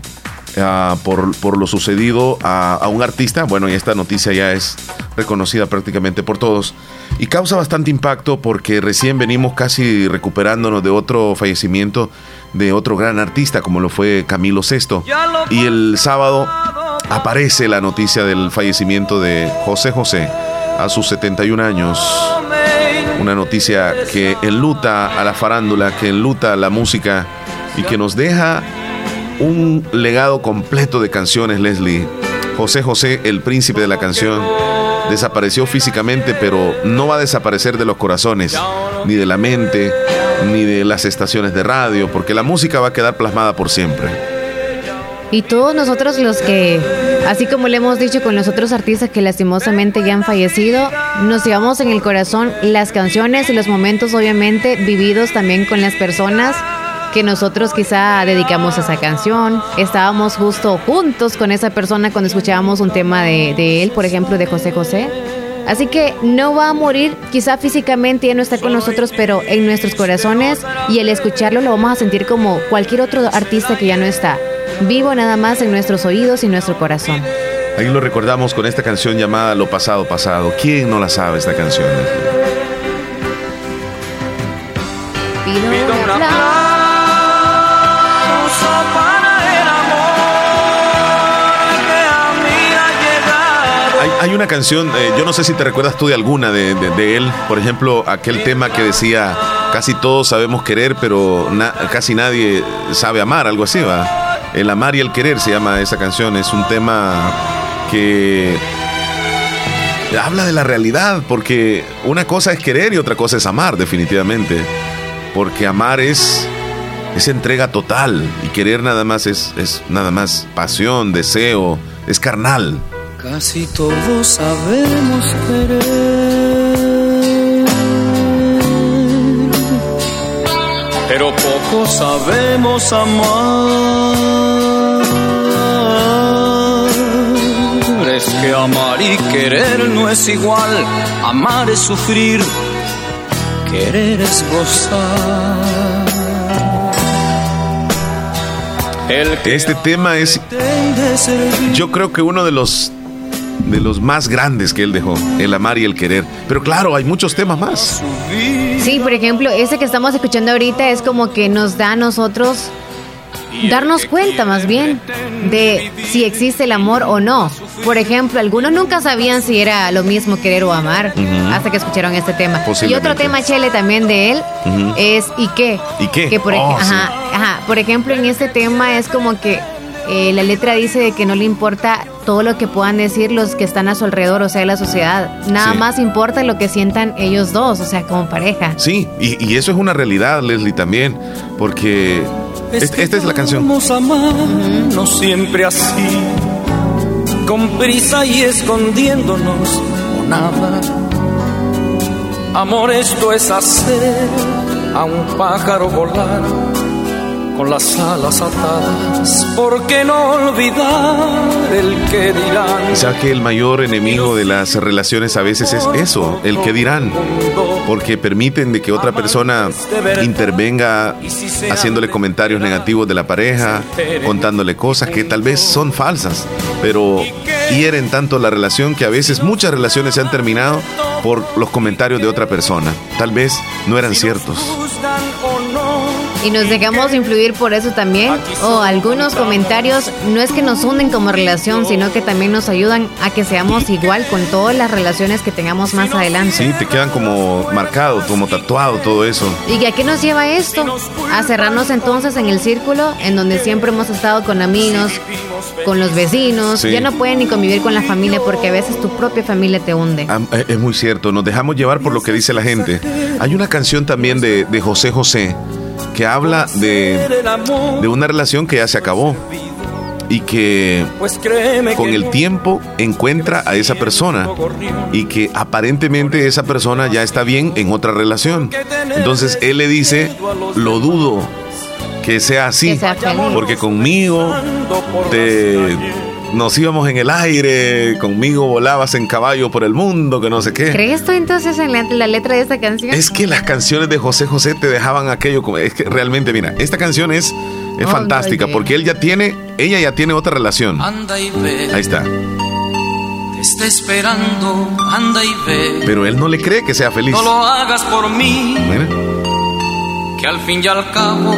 Ah, por, por, lo sucedido a, a, un artista. Bueno, y esta noticia ya es reconocida prácticamente por todos. Y causa bastante impacto porque recién venimos casi recuperándonos de otro fallecimiento de otro gran artista como lo fue Camilo VI. Y el sábado aparece la noticia del fallecimiento de José José a sus 71 años. Una noticia que enluta a la farándula, que enluta a la música y que nos deja un legado completo de canciones, Leslie. José José, el príncipe de la canción, desapareció físicamente, pero no va a desaparecer de los corazones, ni de la mente, ni de las estaciones de radio, porque la música va a quedar plasmada por siempre. Y todos nosotros los que, así como le hemos dicho con los otros artistas que lastimosamente ya han fallecido, nos llevamos en el corazón las canciones y los momentos obviamente vividos también con las personas que nosotros quizá dedicamos a esa canción. Estábamos justo juntos con esa persona cuando escuchábamos un tema de, él, por ejemplo, de José José. Así que no va a morir, quizá físicamente ya no está con nosotros, pero en nuestros corazones y el escucharlo lo vamos a sentir como cualquier otro artista que ya no está, vivo nada más en nuestros oídos y nuestro corazón. Ahí lo recordamos con esta canción llamada Lo pasado pasado. ¿Quién no la sabe esta canción? Una canción, eh, yo no sé si te recuerdas tú de alguna de, él, por ejemplo, aquel tema que decía, casi todos sabemos querer, pero casi nadie sabe amar, algo así, va. El amar y el querer se llama esa canción, es un tema que habla de la realidad, porque una cosa es querer y otra cosa es amar, definitivamente. Porque amar es es entrega total y querer nada más es, es nada más pasión, deseo, es carnal. Casi todos sabemos querer, pero poco sabemos amar. Es que amar y querer no es igual, amar es sufrir, querer es gozar. Este tema es, yo creo que uno de los de los más grandes que él dejó, el amar y el querer. Pero claro, hay muchos temas más. Sí, por ejemplo, ese que estamos escuchando ahorita es como que nos da a nosotros darnos cuenta más bien de si existe el amor o no. Por ejemplo, algunos nunca sabían si era lo mismo querer o amar hasta que escucharon este tema. Y otro tema, Chele, también de él es ¿y qué? ¿Y qué? Que por, Oh, sí. ajá. por ejemplo, en este tema es como que eh, la letra dice de que no le importa todo lo que puedan decir los que están a su alrededor, o sea, la sociedad. Nada Sí. más importa lo que sientan ellos dos, o sea, como pareja. Sí, y, y eso es una realidad, Leslie, también, porque este- esta es la canción. Vamos a amarnos siempre así, con prisa y escondiéndonos o nada. Amor, esto es hacer a un pájaro volar con las alas atadas. ¿Por qué no olvidar el que dirán? Que el mayor enemigo de las relaciones a veces es eso, el que dirán, porque permiten de que otra persona intervenga haciéndole comentarios negativos de la pareja, contándole cosas que tal vez son falsas, pero hieren tanto la relación que a veces muchas relaciones se han terminado por los comentarios de otra persona. Tal vez no eran ciertos. Y nos dejamos influir por eso también. O algunos comentarios no es que nos hunden como relación, sino que también nos ayudan a que seamos igual con todas las relaciones que tengamos más adelante. Sí, te quedan como marcado, como tatuado todo eso. ¿Y a qué nos lleva esto? A cerrarnos entonces en el círculo en donde siempre hemos estado con amigos, con los vecinos. Sí. Ya no pueden ni convivir con la familia porque a veces tu propia familia te hunde. Ah, eh, Es muy cierto, nos dejamos llevar por lo que dice la gente. Hay una canción también de, de José José que habla de, de una relación que ya se acabó y que Pues con el tiempo encuentra a esa persona y que aparentemente esa persona ya está bien en otra relación. Entonces él le dice, lo dudo que sea así, Que sea feliz. porque conmigo te nos íbamos en el aire, conmigo volabas en caballo por el mundo, que no sé qué. ¿Crees tú entonces en la, la letra de esta canción? Es que las canciones de José José te dejaban aquello como es que realmente mira, esta canción es es Oh, fantástica porque él ya tiene ella ya tiene otra relación. Anda y ve, Ahí está. te está esperando, anda y ve. Pero él no le cree que sea feliz. No lo hagas por mí, Mira. que al fin y al cabo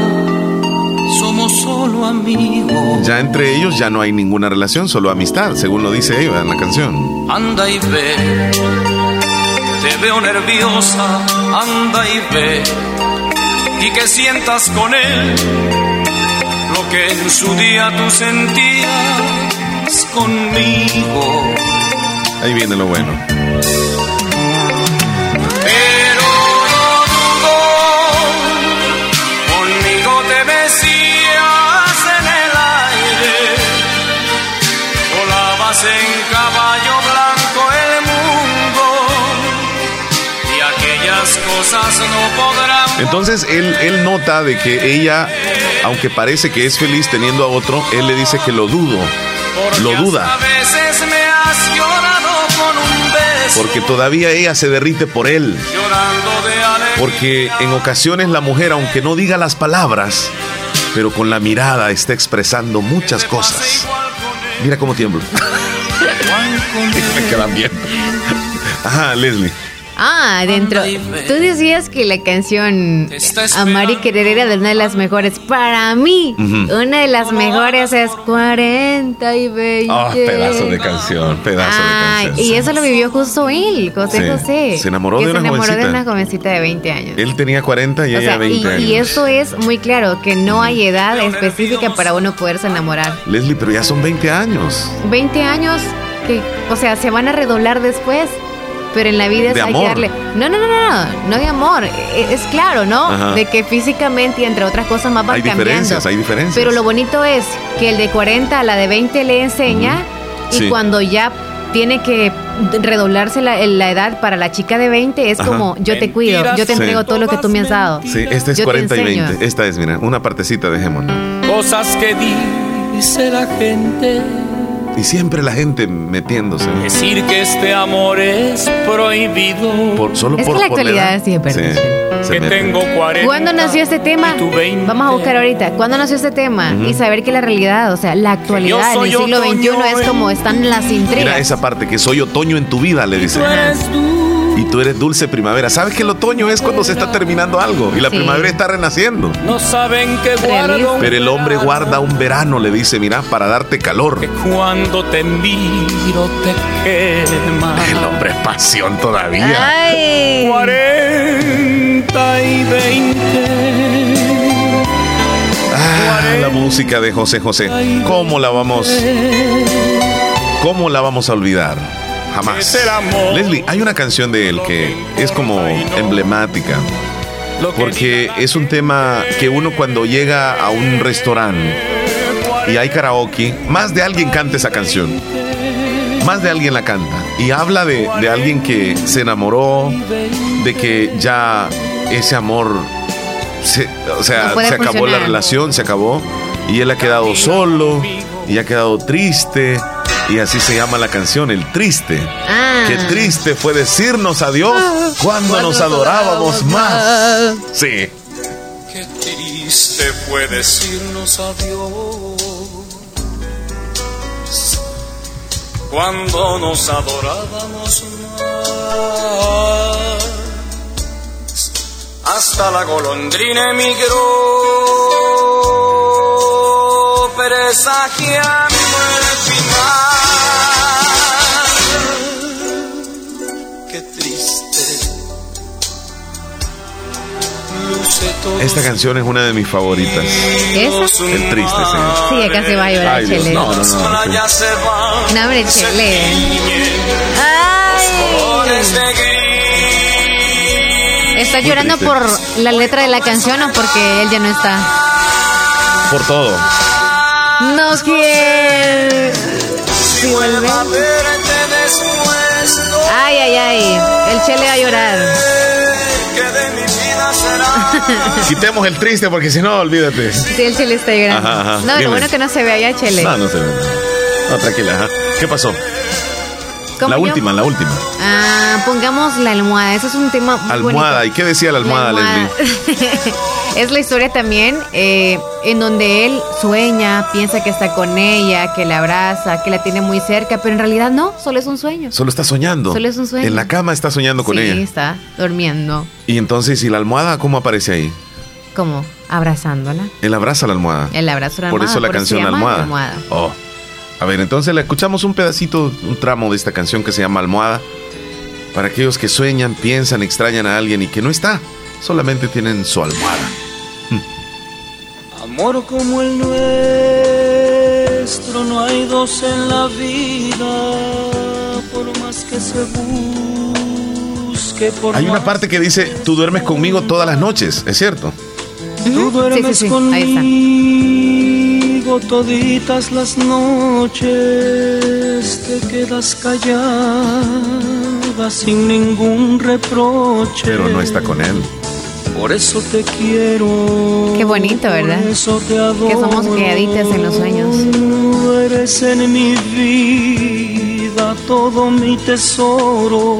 somos solo amigos. Ya entre ellos ya no hay ninguna relación, solo amistad, según lo dice ella en la canción. Anda y ve, te veo nerviosa, anda y ve, y que sientas con él lo que en su día tú sentías conmigo. Ahí viene lo bueno. Entonces él, él nota de que ella, aunque parece que es feliz teniendo a otro, él le dice que lo dudo, lo duda, porque todavía ella se derrite por él. Porque en ocasiones la mujer, aunque no diga las palabras, pero con la mirada está expresando muchas cosas. Mira cómo tiemblo. [LAUGHS] Me quedan bien. Ajá, Leslie. Ah, dentro. Tú decías que la canción Amar y Querer era de una de las mejores. Para mí, una de las mejores es 40 y 20. Ah, pedazo de canción, pedazo de canción. y eso lo vivió justo él, José Sí, José. se enamoró que de se una enamoró de jovencita. una jovencita de 20 años. Él tenía 40 y O ella sea, 20 y, años. y esto es muy claro, que no hay edad específica para uno poderse enamorar. Leslie, pero ya son 20 años. 20 años que, o sea, se van a redoblar después, Pero en la vida es De hay que amor. darle. No, no, no, no, no, no de amor. E- Es claro, ¿no? Ajá. De que físicamente y entre otras cosas más van Hay cambiando. diferencias, hay diferencias. Pero lo bonito es que el de 40 a la de 20 le enseña y Sí. cuando ya tiene que redoblarse la, la edad para la chica de 20 es Ajá. como yo te cuido, yo te Sí. entrego todo lo que tú me has dado. Sí, este es Yo te 40 y enseño. 20. Esta es, mira, una partecita dejémosla. Cosas que dice la gente. Y siempre la gente metiéndose. Decir que este amor es prohibido. Por, solo Es por, que la por actualidad edad. sí es verdad. Sí, se que meten. tengo 40. ¿Cuándo nació este tema? y tú 20. Vamos a buscar ahorita. ¿Cuándo nació este tema? Ujú. Y saber que la realidad, o sea, la actualidad en el siglo XXI es como están las intrigas. Mira esa parte, que soy otoño en tu vida, le dice. Tú eres tú. Y tú eres dulce primavera. ¿Sabes que el otoño es cuando se está terminando algo? Y la Sí. primavera está renaciendo. No saben que Realista. guardo. Pero el hombre guarda un verano, le dice, mira, para darte calor. Que cuando te miro te quema. El hombre es pasión todavía. Ay. 40 y 20. Ah, la música de José José. ¿Cómo la vamos? ¿Cómo la vamos a olvidar? Jamás. Leslie, hay una canción de él que es como emblemática. Porque es un tema que uno cuando llega a un restaurante y hay karaoke, más de alguien canta esa canción. Más de alguien la canta. Y habla de, de alguien que se enamoró, de que ya ese amor, se- o sea, No se acabó la relación, se acabó. Y él ha quedado solo y ha quedado triste. Y así se llama la canción, El Triste. Ah. Qué triste fue decirnos adiós cuando nos adorábamos más. Sí. Qué triste fue decirnos adiós cuando nos adorábamos más. Hasta la golondrina emigró, presagiando Esta canción es una de mis favoritas. ¿Esa? El triste, sí. Sí, acá se va a llorar, Ay, Chele. no, no, no. sí. No, hombre, Chele. Ay. colores de gris. ¿Está Muy llorando triste. por la letra de la canción o porque él ya no está? Por todo. No quiere. Sí, vuelve. Ay, ay, ay. El Chele va a llorar. [LAUGHS] [LAUGHS] Quitemos el triste porque si no, olvídate. Sí, el Chele está llorando. Ajá, ajá. No, Dime. lo bueno que no se ve allá, Chele. No, no se ve. No, tranquila. ajá. ¿Qué pasó? ¿Cómo La yo? última, la última. Ah, pongamos la almohada. Ese es un tema muy Almohada. bonito. ¿Y qué decía la almohada, La Leslie? [LAUGHS] es la historia también eh, en donde él sueña, piensa que está con ella, que la abraza, que la tiene muy cerca, pero en realidad no, solo es un sueño. Solo está soñando. Solo es un sueño. En la cama está soñando con sí, ella. está durmiendo, Y entonces, ¿y la almohada cómo aparece ahí? como abrazándola. Él abraza la almohada. El abrazo a la Por almohada, eso la canción Almohada. almohada. Oh. A ver, entonces le escuchamos un pedacito, un tramo de esta canción que se llama Almohada. Para aquellos que sueñan, piensan, extrañan a alguien y que no está, solamente tienen su almohada. Amor como el nuestro, no hay dos en la vida, por más que se busque. Por Hay una parte que dice, tú duermes conmigo todas las noches, ¿es cierto? Tú duermes sí, sí, sí, conmigo toditas las noches, te quedas callada sin ningún reproche. Pero no está con él. Por eso te quiero. Qué bonito, ¿verdad? Por eso te adoro. Que somos criaditas en los sueños. Eres en mi vida todo mi tesoro.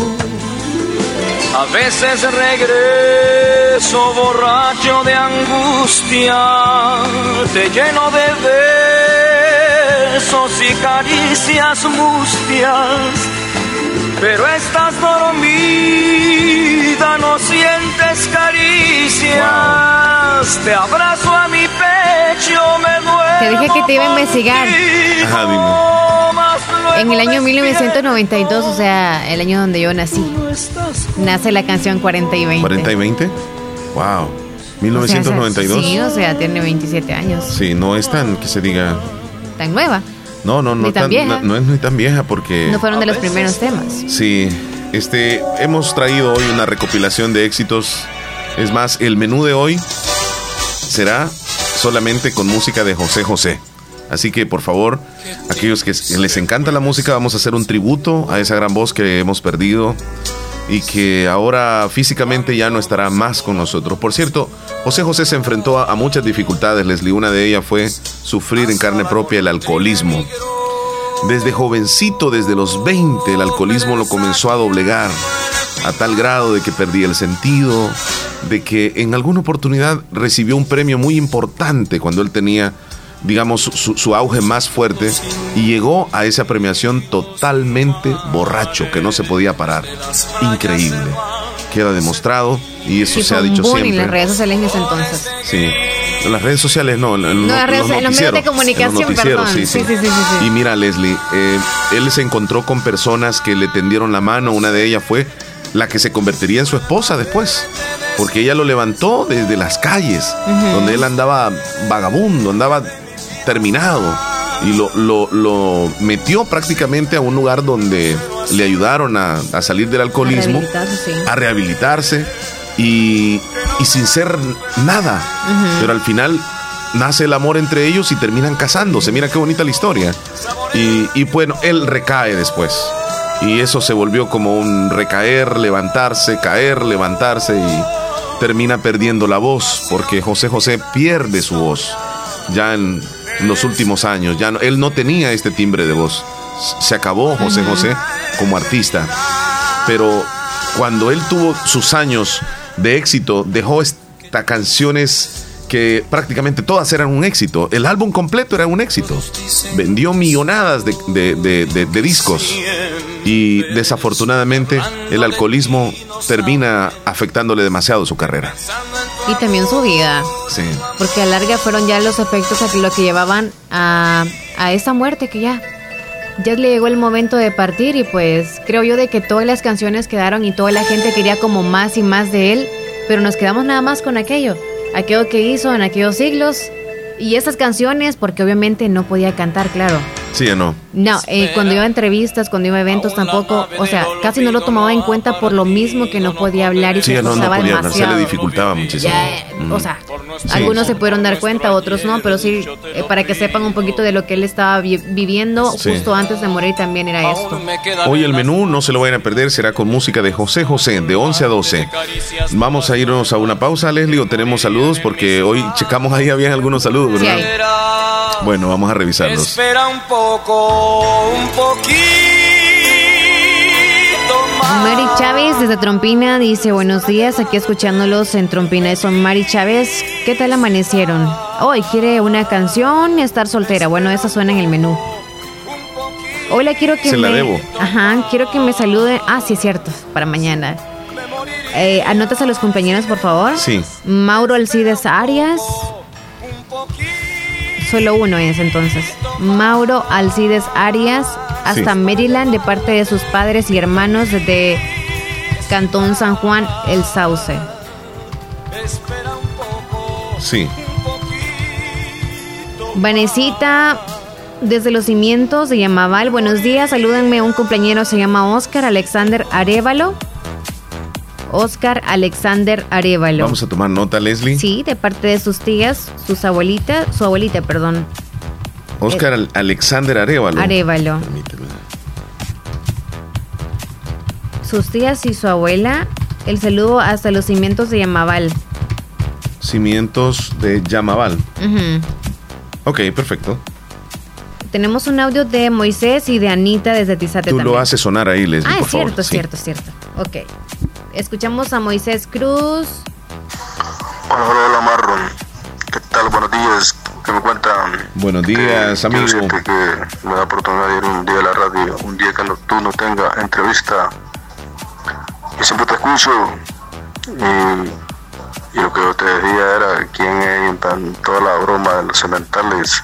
A veces regreso borracho de angustia, te lleno de besos y caricias mustias, pero estás dormida, no sientes caricias, te abrazo a mi pecho, me duele. Te dije que te iba a investigar. Ajá, dime. En el año 1992, o sea, el año donde yo nací, nace la canción 40 y 20. 40 y 20. Wow. O sea, 1992. sí, o sea, tiene 27 años. Sí, no es tan que se diga. Tan nueva. No, no, no, Ni tan vieja. no, no es ni tan vieja porque. No fueron de los primeros temas. Sí, Este, hemos traído hoy una recopilación de éxitos. Es más, el menú de hoy será solamente con música de José José. Así que por favor, aquellos que les encanta la música, vamos a hacer un tributo a esa gran voz que hemos perdido y que ahora físicamente ya no estará más con nosotros. Por cierto, José José se enfrentó a, muchas dificultades, Leslie. Una de ellas fue sufrir en carne propia el alcoholismo. Desde jovencito, desde los 20, el alcoholismo lo comenzó a doblegar a tal grado de que perdía el sentido, de que en alguna oportunidad recibió un premio muy importante cuando él tenía digamos, su, auge más fuerte y llegó a esa premiación totalmente borracho, que no se podía parar. Increíble. Queda demostrado y eso se ha dicho siempre. en las redes sociales en ese entonces. Sí. Las redes sociales no, en, no, los, medios de comunicación, perdón. Sí, sí. Sí, y mira, Leslie, eh, él se encontró con personas que le tendieron la mano, una de ellas fue la que se convertiría en su esposa después porque ella lo levantó desde las calles, donde él andaba vagabundo, andaba terminado y lo, lo, metió prácticamente a un lugar donde le ayudaron a, salir del alcoholismo, a rehabilitarse, y, sin ser nada. Pero al final nace el amor entre ellos y terminan casándose. Mira qué bonita la historia. Y, y bueno, él recae después. Y eso se volvió como un recaer, levantarse, caer, levantarse y termina perdiendo la voz porque José José pierde su voz ya en los últimos años. Ya él no tenía este timbre de voz. Se acabó José José como artista. Pero cuando él tuvo sus años de éxito, dejó estas canciones que prácticamente todas eran un éxito. El álbum completo era un éxito. Vendió millonadas de, discos. Y desafortunadamente el alcoholismo termina afectándole demasiado su carrera. Y también su vida. Sí. Porque a larga fueron ya los efectos a lo que llevaban a, a esa muerte que ya ya le llegó el momento de partir y pues creo yo de que todas las canciones quedaron y toda la gente quería como más y más de él, pero nos quedamos nada más con aquello aquello que hizo en aquellos siglos y esas canciones, porque obviamente no podía cantar, claro. Sí, no. No, eh, cuando iba a entrevistas, cuando iba a eventos tampoco, o sea, casi no lo tomaba en cuenta por lo mismo que no podía hablar y sí, se no, no podía, Se le dificultaba muchísimo. O sea, algunos se pudieron dar cuenta, otros no, pero sí, eh, para que sepan un poquito de lo que él estaba viviendo justo antes de morir también era esto. Hoy el menú, no se lo vayan a perder, será con música de José José, de 11 a 12. Vamos a irnos a una pausa, Leslie, o tenemos saludos, porque hoy checamos ahí, había algunos saludos, ¿verdad? Bueno, vamos a revisarlos. Espera un poco, un poquito Mari Chávez desde Trompina dice buenos días, aquí escuchándolos en Trompina. Son Mari Chávez, ¿qué tal amanecieron? Hoy quiere una canción y estar soltera. Bueno, esa suena en el menú. Hola, quiero que Se me... la debo. Ajá, quiero que me salude. Ah, sí, es cierto, para mañana. Eh, anotas a los compañeros, por favor. Sí. Mauro Alcides Arias. Solo uno es entonces. Mauro Alcides Arias, hasta Maryland, de parte de sus padres y hermanos desde Cantón San Juan, El Sauce. Sí. Vanesita, desde los cimientos de Yamaval. Buenos días, salúdenme. Un compañero se llama Oscar Alexander Arevalo. Oscar Alexander Arevalo. Vamos a tomar nota, Leslie. Sí, de parte de sus tías, sus abuelitas, su abuelita, perdón. Oscar Eh, Alexander Arevalo. Arevalo. Permíteme. Sus tías y su abuela. El saludo hasta los cimientos de Yamaval. Cimientos de Yamaval. Ujú. Ok, perfecto. Tenemos un audio de Moisés y de Anita desde Tizate Tú también. lo haces sonar ahí, Leslie, Ah, por es cierto, favor. es Sí. cierto, es cierto. Ok. Escuchamos a Moisés Cruz. Hola, hola, hola, Marlon. ¿Qué tal? Buenos días. ¿Qué me cuentan? Buenos días, Yo amigo. siento que me da oportunidad de ir un día a la radio, un día que no, tú no tengas entrevista. Yo siempre te escucho y, y lo que yo te decía era quién es en toda la broma de los cementales.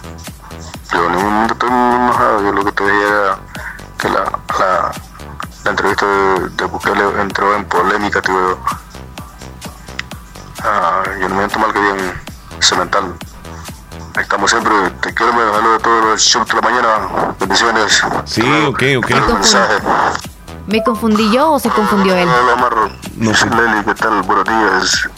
Yo en ningún momento estoy muy enojado. Yo lo que te decía era que la, la, la entrevista de, de Bukele entró en polémica, tío. yo. Ah, yo no me siento mal que digan cemental. Ahí estamos siempre. Te quiero, me saludo de todos los shows de la mañana. Bendiciones. Sí, ok, ok. Un mensaje. ¿Me confundí yo o se confundió él? Hola, Omar. No sé. Leli, ¿qué tal? Buenos días.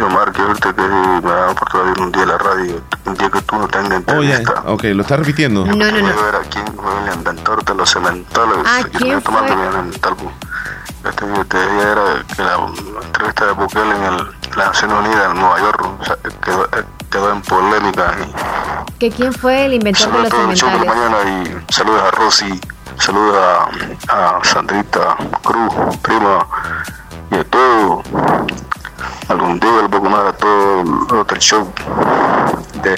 Omar, que ahorita que me da oportunidad un día a la radio, un día que tú no tengas entrevista. Oh, ok, lo está repitiendo. No, no, no. ver a quién fue el inventor de los cementales. Ah, Yo ¿quién fue? Este decía era que la entrevista de Bukele en el, las Naciones Unidas en Nueva York o sea, quedó, eh, quedó en polémica. Y ¿Que quién fue el inventor de saludos los a todos el show de la cementales? mañana y saludos a Rosy, saludos a, a Sandrita Cruz, prima, y a todo. Algún día le voy a todo el otro show de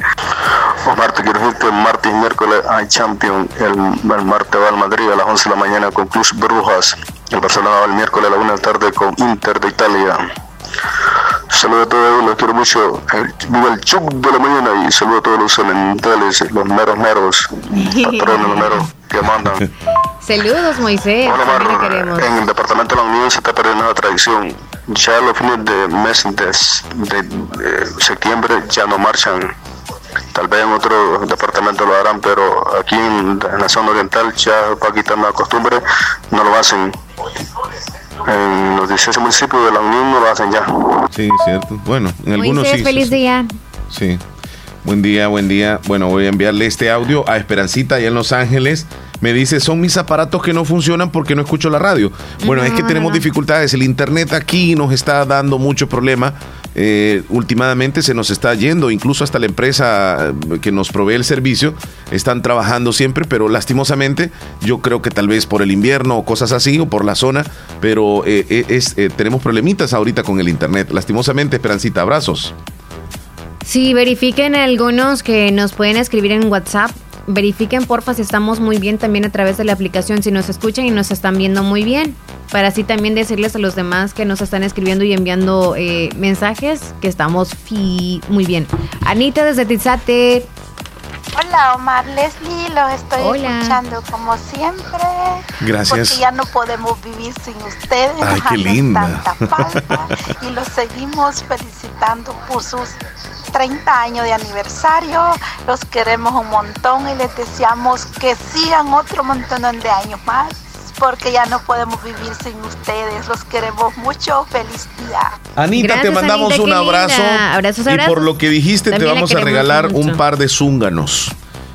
Omar, te quiero decir que el martes y miércoles hay Champion, el, el martes va al Madrid a las 11 de la mañana con Cruz Brujas, el Barcelona va el miércoles a la 1 de la tarde con Inter de Italia. Saludos a todos, los quiero mucho. El- Viva el show de la mañana y saludos a todos los elementales, los meros meros, patrones, los meros que mandan. [LAUGHS] Saludos, Moisés. Hola, Mar, en el departamento de la Unión se está perdiendo una tradición. Ya los fines de mes de, de, de septiembre ya no marchan. Tal vez en otro departamento lo harán, pero aquí en, en la zona oriental ya para quitar la costumbre no lo hacen. En los 18 municipios de la Unión no lo hacen ya. Sí, cierto. Bueno, en algunos Moisés, sí. feliz sí. día. Sí. Buen día, buen día. Bueno, voy a enviarle este audio a Esperancita allá en Los Ángeles. Me dice, son mis aparatos que no funcionan porque no escucho la radio. Bueno, es que No, tenemos no, dificultades. El internet aquí nos está dando mucho problema. Eh, últimamente se nos está yendo, incluso hasta la empresa eh, que nos provee el servicio están trabajando siempre, pero lastimosamente yo creo que tal vez por el invierno o cosas así o por la zona, pero eh, eh, es, eh, tenemos problemitas ahorita con el internet. Lastimosamente, Esperancita, abrazos. Sí, verifiquen algunos que nos pueden escribir en WhatsApp. Verifiquen porfa si estamos muy bien también a través de la aplicación, si nos escuchan y nos están viendo muy bien. Para así también decirles a los demás que nos están escribiendo y enviando eh, mensajes que estamos fi- muy bien. Anita desde Tizate. Hola Omar, Leslie, los estoy Hola. escuchando como siempre. Gracias. Porque ya no podemos vivir sin ustedes. Ay, qué linda. tanta falta [LAUGHS] y los seguimos felicitando por sus 30 años de aniversario. Los queremos un montón y les deseamos que sigan otro montón de años más. Porque ya no podemos vivir sin ustedes. Los queremos mucho. Feliz día. Anita, te mandamos Anita, un abrazo. linda. Abrazos, Y abrazos. por lo que dijiste, También te vamos a regalar mucho. un par de zúnganos.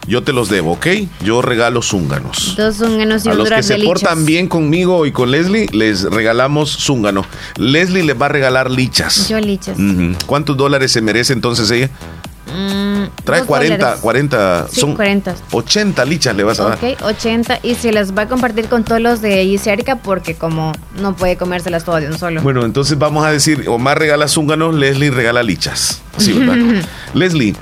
Yo te los debo, ¿ok? Yo regalo zúnganos. Dos zunganos y A un los que se lichas. portan bien conmigo y con Leslie, les regalamos zúngano. Leslie les va a regalar lichas. Yo lichas. ¿Cuántos dólares se merece entonces ella? Mm, Trae dos 40, dólares. 40, Sí, son 40. 80 lichas le vas a dar. Ok, 80 y se las va a compartir con todos los de cerca porque como no puede comérselas todas de un solo. Bueno, entonces vamos a decir, Omar regala zúnganos, Leslie regala lichas. Sí, ¿verdad? [LAUGHS] Leslie,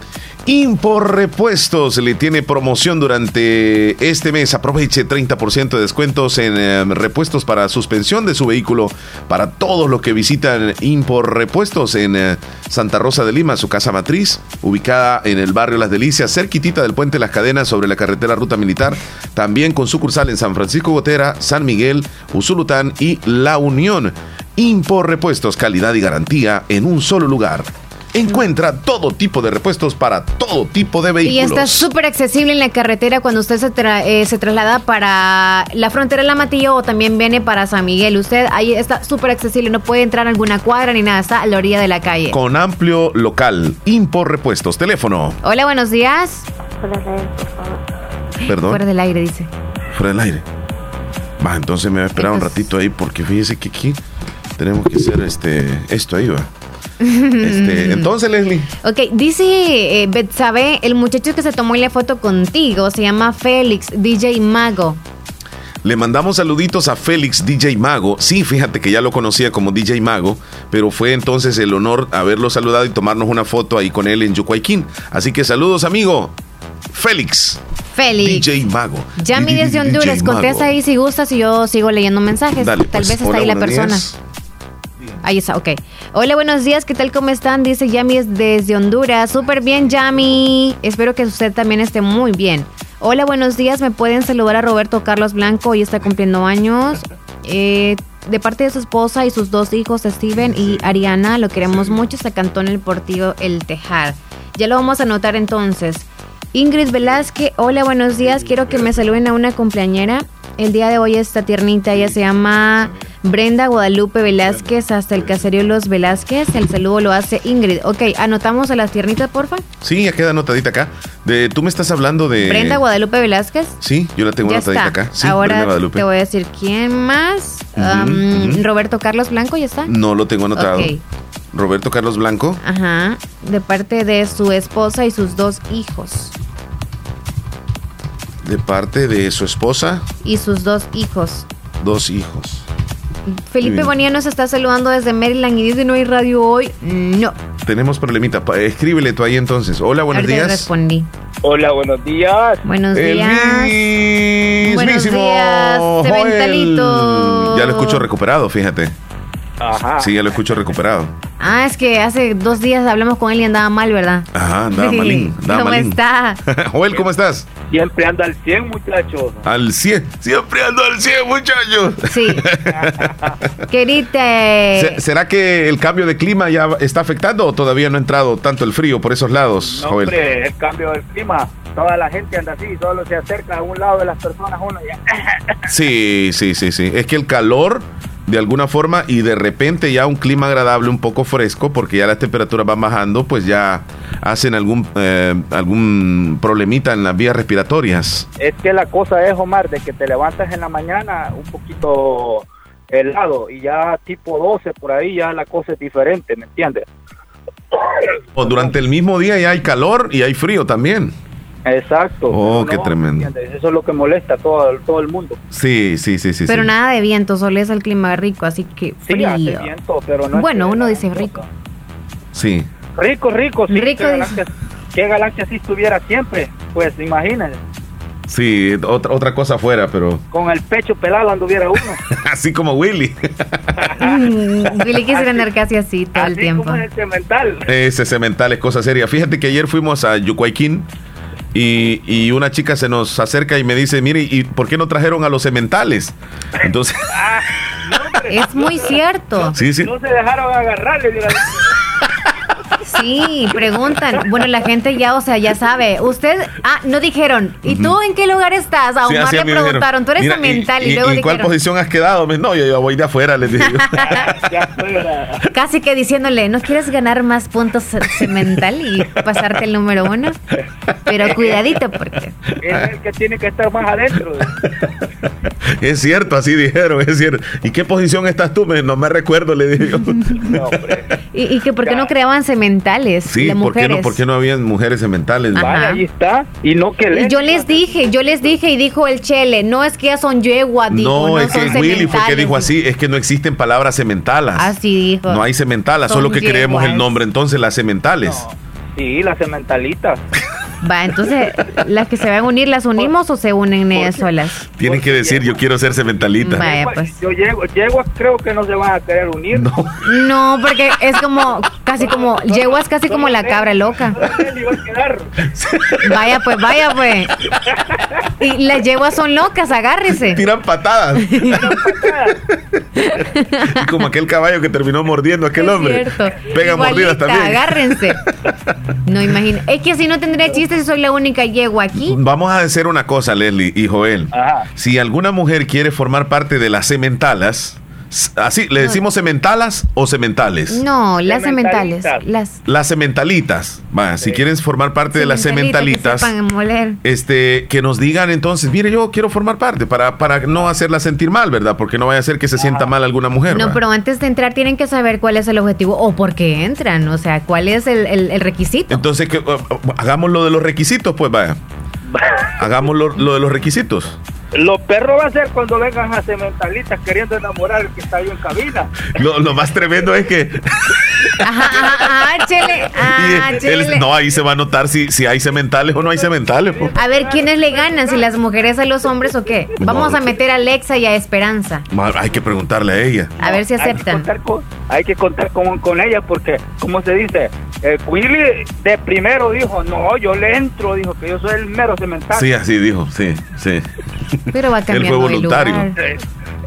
Impor Repuestos le tiene promoción durante este mes. Aproveche 30% de descuentos en eh, repuestos para suspensión de su vehículo para todos los que visitan Impor Repuestos en eh, Santa Rosa de Lima, su casa matriz, ubicada en el barrio Las Delicias, cerquitita del puente Las Cadenas sobre la carretera Ruta Militar, también con sucursal en San Francisco Gotera, San Miguel, Usulután y La Unión. Impor Repuestos, calidad y garantía en un solo lugar. Encuentra todo tipo de repuestos para todo tipo de Y vehículos. está súper accesible en la carretera cuando usted se, tra- eh, se traslada para la frontera de La Matillo o también viene para San Miguel. Usted ahí está súper accesible, no puede entrar a alguna cuadra ni nada, está a la orilla de la calle. Con amplio local. Impor Repuestos. Teléfono. Hola, buenos días. Perdón. Fuera del aire, dice. Fuera del aire. Va, entonces me va a esperar un ratito ahí porque fíjese que aquí tenemos que hacer este esto ahí, va. Este, [LAUGHS] entonces, Leslie. Ok, dice eh, Betsabe, el muchacho que se tomó la foto contigo se llama Félix, DJ Mago. Le mandamos saluditos a Félix DJ Mago. Sí, fíjate que ya lo conocía como DJ Mago, pero fue entonces el honor haberlo saludado y tomarnos una foto ahí con él en Yucuayquín. Así que saludos, amigo. Félix. Félix. DJ Mago. Yami desde Honduras, contesta ahí si gustas y yo sigo leyendo mensajes. Dale, Tal pues. vez está Hola, ahí la persona. días. Ahí está, ok. Hola, buenos días, ¿qué tal? ¿Cómo están? Dice Yami es desde Honduras. Súper bien, Yami. Espero que usted también esté muy bien. Hola, buenos días. ¿Me pueden saludar a Roberto Carlos Blanco? Hoy está cumpliendo años. Eh, de parte de su esposa y sus dos hijos, Steven y Ariana, lo queremos mucho. Se cantó en el Portillo El Tejar. Ya lo vamos a anotar entonces. Ingrid Velázquez, hola, buenos días. Quiero que me saluden a una cumpleañera. El día de hoy esta tiernita, ella se llama Brenda Guadalupe Velázquez, hasta el caserío Los Velázquez. El saludo lo hace Ingrid. Ok, anotamos a las tiernitas, porfa. Sí, ya queda anotadita acá. De, Tú me estás hablando de... Brenda Guadalupe Velázquez. Sí, yo la tengo Ya anotadita está. acá. Sí, Ahora te voy a decir quién más. Um. Roberto Carlos Blanco, ¿ya está? No lo tengo anotado. Ok. Roberto Carlos Blanco. Ajá, de parte de su esposa y sus dos hijos. De parte de su esposa, Y sus dos hijos. dos hijos. Felipe. Bonilla nos está saludando desde Maryland y dice no hay radio hoy. No. Tenemos problemita. Escríbele tú ahí entonces. Hola, buenos Ahorita días. respondí. Hola, buenos días. Buenos El días. Buenos mismísimo días, Joel. Ya lo escucho recuperado, fíjate. Ajá. Sí, ya lo escucho recuperado. Ah, es que hace dos días hablamos con él y andaba mal, ¿verdad? Ajá, andaba Sí. malín. [LAUGHS] Andaba ¿Cómo malín. está? [LAUGHS] Joel, ¿cómo estás? Siempre anda al 100, muchachos. Al 100. Siempre ando al 100, muchachos. Sí. [LAUGHS] Querite. Se- ¿Será que el cambio de clima ya está afectando o todavía no ha entrado tanto el frío por esos lados, No, Joel? hombre, el cambio del clima. Toda la gente anda así, solo se acerca a un lado de las personas uno ya. Sí, sí, sí, sí. Es que el calor, de alguna forma, y de repente ya un clima agradable, un poco fresco, porque ya las temperaturas van bajando, pues ya hacen algún, eh, algún problemita en las vías respiratorias. Es que la cosa es, Omar, de que te levantas en la mañana un poquito helado y ya tipo 12 por ahí ya la cosa es diferente, ¿me entiendes? O durante el mismo día ya hay calor y hay frío también. Exacto. Oh, qué no, tremendo. ¿entiendes? Eso es lo que molesta a todo, todo el mundo. Sí, sí, sí, sí. Pero sí. nada de viento, solo es el clima rico, así que Sí, hace frío. viento, pero no es bueno, uno dice rico. Sí. Rico, rico, sí. Rico, qué, galaxia, qué galaxia si estuviera siempre. Pues imagínense, Sí, otra, otra cosa afuera, pero con el pecho pelado anduviera uno. [LAUGHS] así como Willy. Mm, Billy quisiera andar casi así todo el Así tiempo. como es el cemental. Ese cemental es cosa seria. Fíjate que ayer fuimos a Yucuayquín y, y una chica se nos acerca y me dice, mire, ¿y por qué no trajeron a los cementales? Entonces, Es muy cierto. sí, sí. No se dejaron agarrar, le digo, Sí, preguntan. Bueno, la gente ya, o sea, ya sabe. Usted, ah, no dijeron. ¿Y tú en qué lugar estás? A Omar le me dijeron, preguntaron. Tú eres "Mira, cemental. Y, y, luego ¿en cuál posición has quedado? No, yo, yo voy de afuera, les dije. yo. [LAUGHS] casi que diciéndole, ¿no quieres ganar más puntos ce- cemental y pasarte el número uno? Pero cuidadito, porque. Es el que tiene que estar más adentro. es cierto, así dijeron, es cierto. ¿Y qué posición estás tú? Me- no me recuerdo, le dije yo. No, hombre. Y, y que por qué no creaban Sí, de ¿por qué, no, ¿por qué no habían mujeres cementales? Ajá. Vale, ahí está. Y no que yo les dije, yo les dije y dijo el Chele, no es que ya son yegua, dijo, No, no, es que Willy fue que dijo así, es que no existen palabras sementalas. Así dijo. No hay sementalas, Son solo que creemos el nombre entonces, las sementales. Sí, las cementalitas. [LAUGHS] Va, entonces, las que se van a unir, ¿las unimos o se unen ellas solas? Tienen que decir, yo quiero ser cementalita. Vaya, pues. Yo llego, llego, creo que no se van a querer unir. No. No, porque es como, casi como, yeguas casi como la cabra loca. Vaya, pues, vaya, pues. Y las yeguas son locas, agárrese. Tiran patadas. [LAUGHS] Como aquel caballo que terminó mordiendo a aquel Es hombre. cierto. Pega mordidas también. agárrense. No imagino. Es que así no tendría chiste si soy la única yegua aquí. Vamos a hacer una cosa, Leslie y Joel. Ajá. Si alguna mujer quiere formar parte de las sementalas, s- así, ¿le decimos sementalas o sementales? No, las sementales. Sementalitas. Las Las sementalitas. Va, si quieren formar parte de las sementalitas sementalitas, que este, que nos digan entonces, mire, yo quiero formar parte para, para no hacerla sentir mal, ¿verdad? Porque no vaya a ser que se sienta mal alguna mujer. No, ¿va? pero antes de entrar tienen que saber cuál es el objetivo o por qué entran, o sea, cuál es el, el- el requisito. Entonces, que, hagamos lo de los requisitos, pues vaya. [LAUGHS] Hagamos lo, lo de los requisitos. Los perros va a ser cuando vengan a cementalitas queriendo enamorar al que está ahí en cabina. Lo, lo más tremendo es que Ajá, ajá, ajá, chele, ah, [LAUGHS] y él- chele. no, ahí se va a notar si, si hay sementales o no hay sementales. pues. A ver, ¿quiénes le ganan? ¿Si las mujeres a los hombres o qué? Vamos a meter a Alexa y a Esperanza. Hay que preguntarle a ella. A ver si Hay que aceptan. contar con, hay que contar con, con ella porque, como se dice, eh, Willy de primero dijo, no, yo le entro, dijo que yo soy el mero cemental. Sí, así dijo, sí, sí. Pero va [LAUGHS] Él cambiando fue de voluntario. lugar. Eh,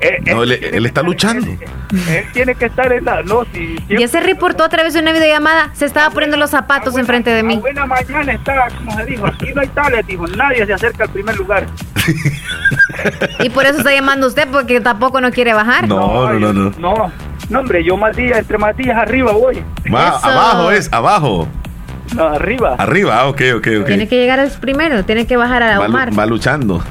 eh, No, él él, él que está luchando. Él, él tiene que estar en la... No, si Ya se reportó a través de una videollamada. Se estaba poniendo los zapatos buena- enfrente de mí. buena mañana está, como se dijo, aquí no hay tales, dijo, nadie se acerca al primer lugar. [LAUGHS] Y por eso está llamando usted, porque tampoco no quiere bajar. No, no, no, no. No, no, hombre, yo más días, entre más días arriba voy. Abajo es, abajo. No, arriba. Arriba, ah, ok, ok, ok. Tiene que llegar al primero, tiene que bajar a Va, lu- Omar. va luchando.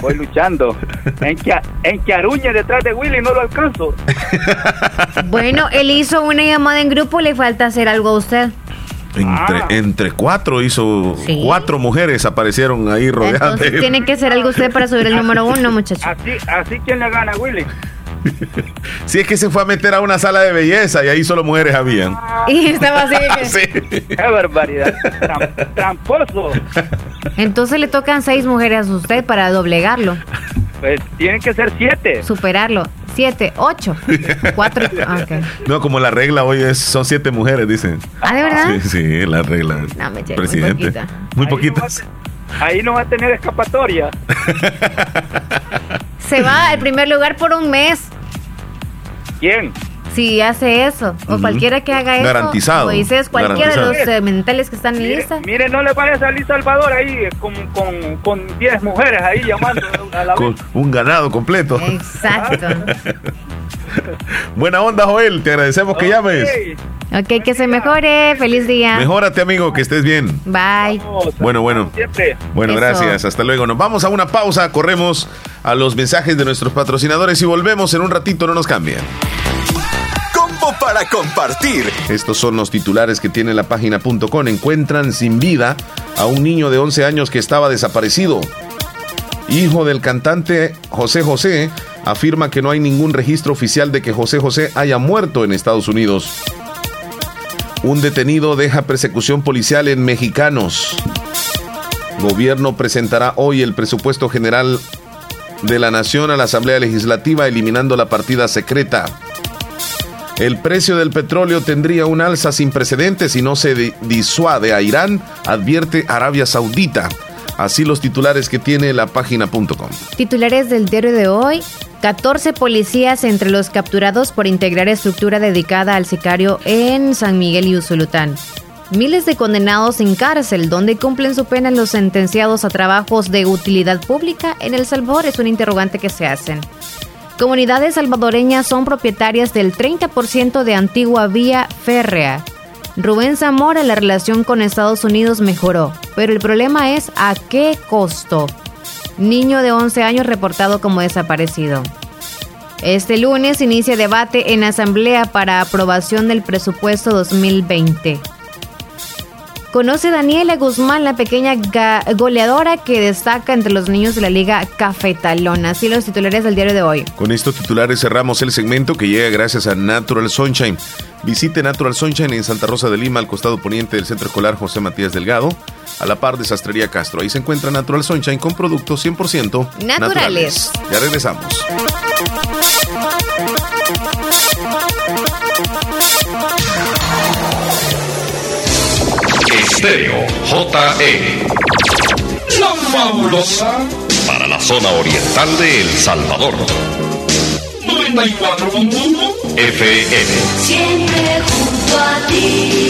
Voy luchando. [LAUGHS] En que, en que aruñe detrás de Willy no lo alcanzo. [LAUGHS] Bueno, él hizo una llamada en grupo, le falta hacer algo a usted. Entre, Ah. entre cuatro hizo, Sí. cuatro mujeres aparecieron ahí rodeadas Entonces de él. tiene que hacer algo usted para subir el número uno, muchacho. Así, así quién le gana a Willy. [LAUGHS] Si es que se fue a meter a una sala de belleza y ahí solo mujeres habían. Y estaba así. que- [LAUGHS] Sí. Qué barbaridad. Tram- tramposo. Entonces le tocan seis mujeres a usted para doblegarlo, Pues tienen que ser siete. superarlo. Siete, ocho, cuatro. ah. No, como la regla hoy es, son siete mujeres, dicen. Ah, ¿de verdad? Sí, sí, la regla. No, me muy Presidente. poquita. Muy Ahí no poquitas. Ahí no va a tener escapatoria. Se va al primer lugar por un mes ¿Quién? si hace eso. O cualquiera que haga eso. Garantizado. O dices cualquiera de los eh, mentales que están en Mire, lista. mire, no le vaya a salir Salvador ahí eh, con, con, con 10 mujeres ahí llamando a la [LAUGHS] Con un ganado completo. Exacto. [LAUGHS] [LAUGHS] Buena onda, Joel. Te agradecemos que llames. Ok. Que se mejore. Feliz día. Mejórate, amigo, que estés bien. Bye. Bueno, bueno. Siempre. Bueno, Eso. gracias. Hasta luego. Nos vamos a una pausa. Corremos a los mensajes de nuestros patrocinadores y volvemos en un ratito. No nos cambien. Combo para compartir. Estos son los titulares que tiene la página.com. Encuentran sin vida a un niño de 11 años que estaba desaparecido. Hijo del cantante José José afirma que no hay ningún registro oficial de que José José haya muerto en Estados Unidos. Un detenido deja persecución policial en mexicanos. Gobierno presentará hoy el presupuesto general de la nación a la Asamblea Legislativa eliminando la partida secreta. El precio del petróleo tendría un alza sin precedentes si no se di- disuade a Irán, advierte Arabia Saudita. Así los titulares que tiene la página.com. Titulares del diario de hoy. 14 policías entre los capturados por integrar estructura dedicada al sicario en San Miguel y Usulután. Miles de condenados en cárcel, donde cumplen su pena los sentenciados a trabajos de utilidad pública en El Salvador, es un interrogante que se hacen. Comunidades salvadoreñas son propietarias del 30% de antigua vía férrea. Rubén Zamora, la relación con Estados Unidos mejoró, pero el problema es a qué costo. Niño de 11 años reportado como desaparecido. Este lunes inicia debate en Asamblea para aprobación del presupuesto 2020. Conoce Daniela Guzmán, la pequeña goleadora que destaca entre los niños de la Liga Cafetalona. Así los titulares del diario de hoy. Con estos titulares cerramos el segmento que llega gracias a Natural Sunshine. Visite Natural Sunshine en Santa Rosa de Lima, al costado poniente del Centro Escolar José Matías Delgado, a la par de Sastrería Castro. Ahí se encuentra Natural Sunshine con productos 100% Naturales. Ya regresamos. Estéreo JE. La fabulosa para la zona oriental de El Salvador. 94.1 FM. Siempre junto a ti.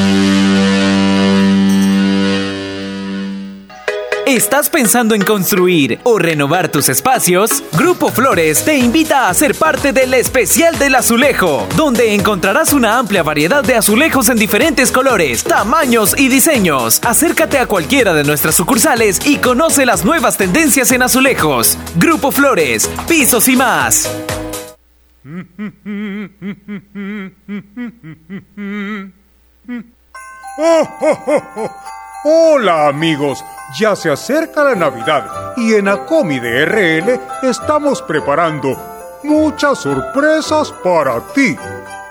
¿Estás pensando en construir o renovar tus espacios? Grupo Flores te invita a ser parte del especial del azulejo, donde encontrarás una amplia variedad de azulejos en diferentes colores, tamaños y diseños. Acércate a cualquiera de nuestras sucursales y conoce las nuevas tendencias en azulejos. Grupo Flores, pisos y más. [LAUGHS] Hola amigos, ya se acerca la Navidad y en Acomi de RL estamos preparando muchas sorpresas para ti.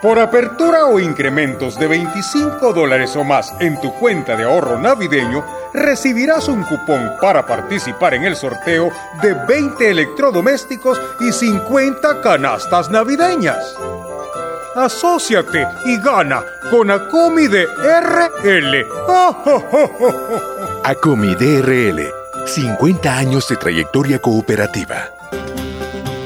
Por apertura o incrementos de 25 dólares o más en tu cuenta de ahorro navideño, recibirás un cupón para participar en el sorteo de 20 electrodomésticos y 50 canastas navideñas. Asociate y gana con Acomi de RL. Acomi DRL, 50 años de trayectoria cooperativa.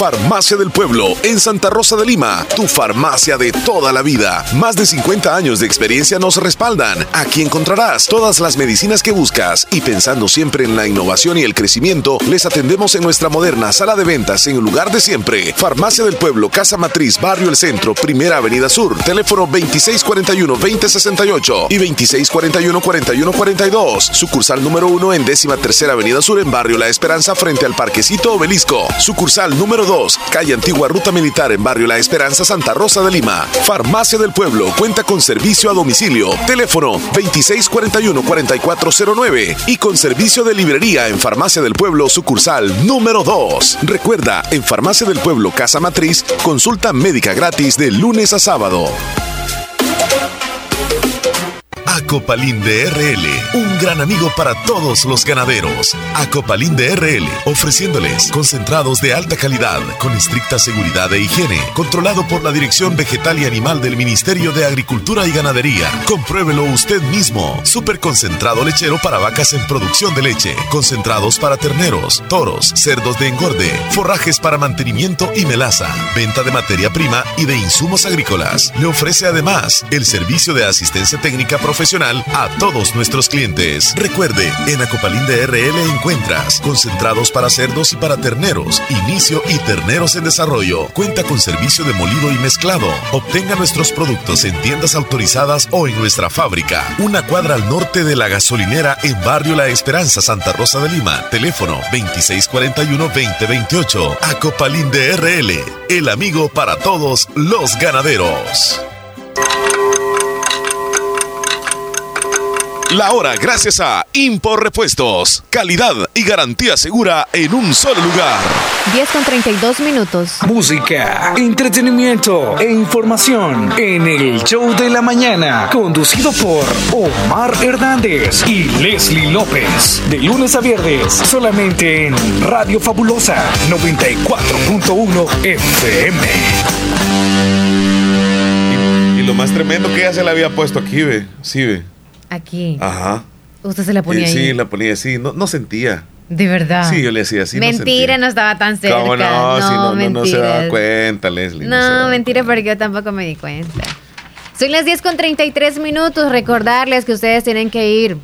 Farmacia del Pueblo en Santa Rosa de Lima, tu farmacia de toda la vida. Más de 50 años de experiencia nos respaldan. Aquí encontrarás todas las medicinas que buscas y pensando siempre en la innovación y el crecimiento, les atendemos en nuestra moderna sala de ventas en el lugar de siempre. Farmacia del Pueblo, Casa Matriz, Barrio El Centro, Primera Avenida Sur, teléfono 2641-2068 y 2641-4142. Sucursal número 1 en décima tercera Avenida Sur en Barrio La Esperanza frente al Parquecito Obelisco. Sucursal número 2, calle Antigua Ruta Militar en Barrio La Esperanza, Santa Rosa de Lima. Farmacia del Pueblo cuenta con servicio a domicilio. Teléfono 2641-4409 y con servicio de librería en Farmacia del Pueblo, sucursal número 2. Recuerda, en Farmacia del Pueblo, Casa Matriz, consulta médica gratis de lunes a sábado. Acopalín de RL, un gran amigo para todos los ganaderos. Acopalín de RL, ofreciéndoles concentrados de alta calidad, con estricta seguridad e higiene, controlado por la Dirección Vegetal y Animal del Ministerio de Agricultura y Ganadería. Compruébelo usted mismo. Super concentrado lechero para vacas en producción de leche, concentrados para terneros, toros, cerdos de engorde, forrajes para mantenimiento y melaza, venta de materia prima y de insumos agrícolas. Le ofrece además el servicio de asistencia técnica profesional a todos nuestros clientes. Recuerde, en Acopalín de RL encuentras concentrados para cerdos y para terneros, inicio y terneros en desarrollo. Cuenta con servicio de molido y mezclado. Obtenga nuestros productos en tiendas autorizadas o en nuestra fábrica. Una cuadra al norte de la gasolinera en Barrio La Esperanza, Santa Rosa de Lima. Teléfono 2641-2028. Acopalín de RL, el amigo para todos los ganaderos. La hora gracias a Impor Repuestos. Calidad y garantía segura en un solo lugar. 10 con 32 minutos. Música, entretenimiento e información en el show de la mañana. Conducido por Omar Hernández y Leslie López. De lunes a viernes, solamente en Radio Fabulosa 94.1 FM. Y lo más tremendo que ella se la había puesto aquí, ve. Sí, ve. Aquí. Ajá. Usted se la ponía Eh, ahí. Sí, la ponía así. No, no sentía. De verdad. Sí, yo le decía así. no mentira, no, estaba tan cerca. ¿Cómo no? si no, no, no se daba cuenta, Leslie. No, mentira, porque yo tampoco me di cuenta. Son las 10 con 33 minutos. Recordarles que ustedes tienen que ir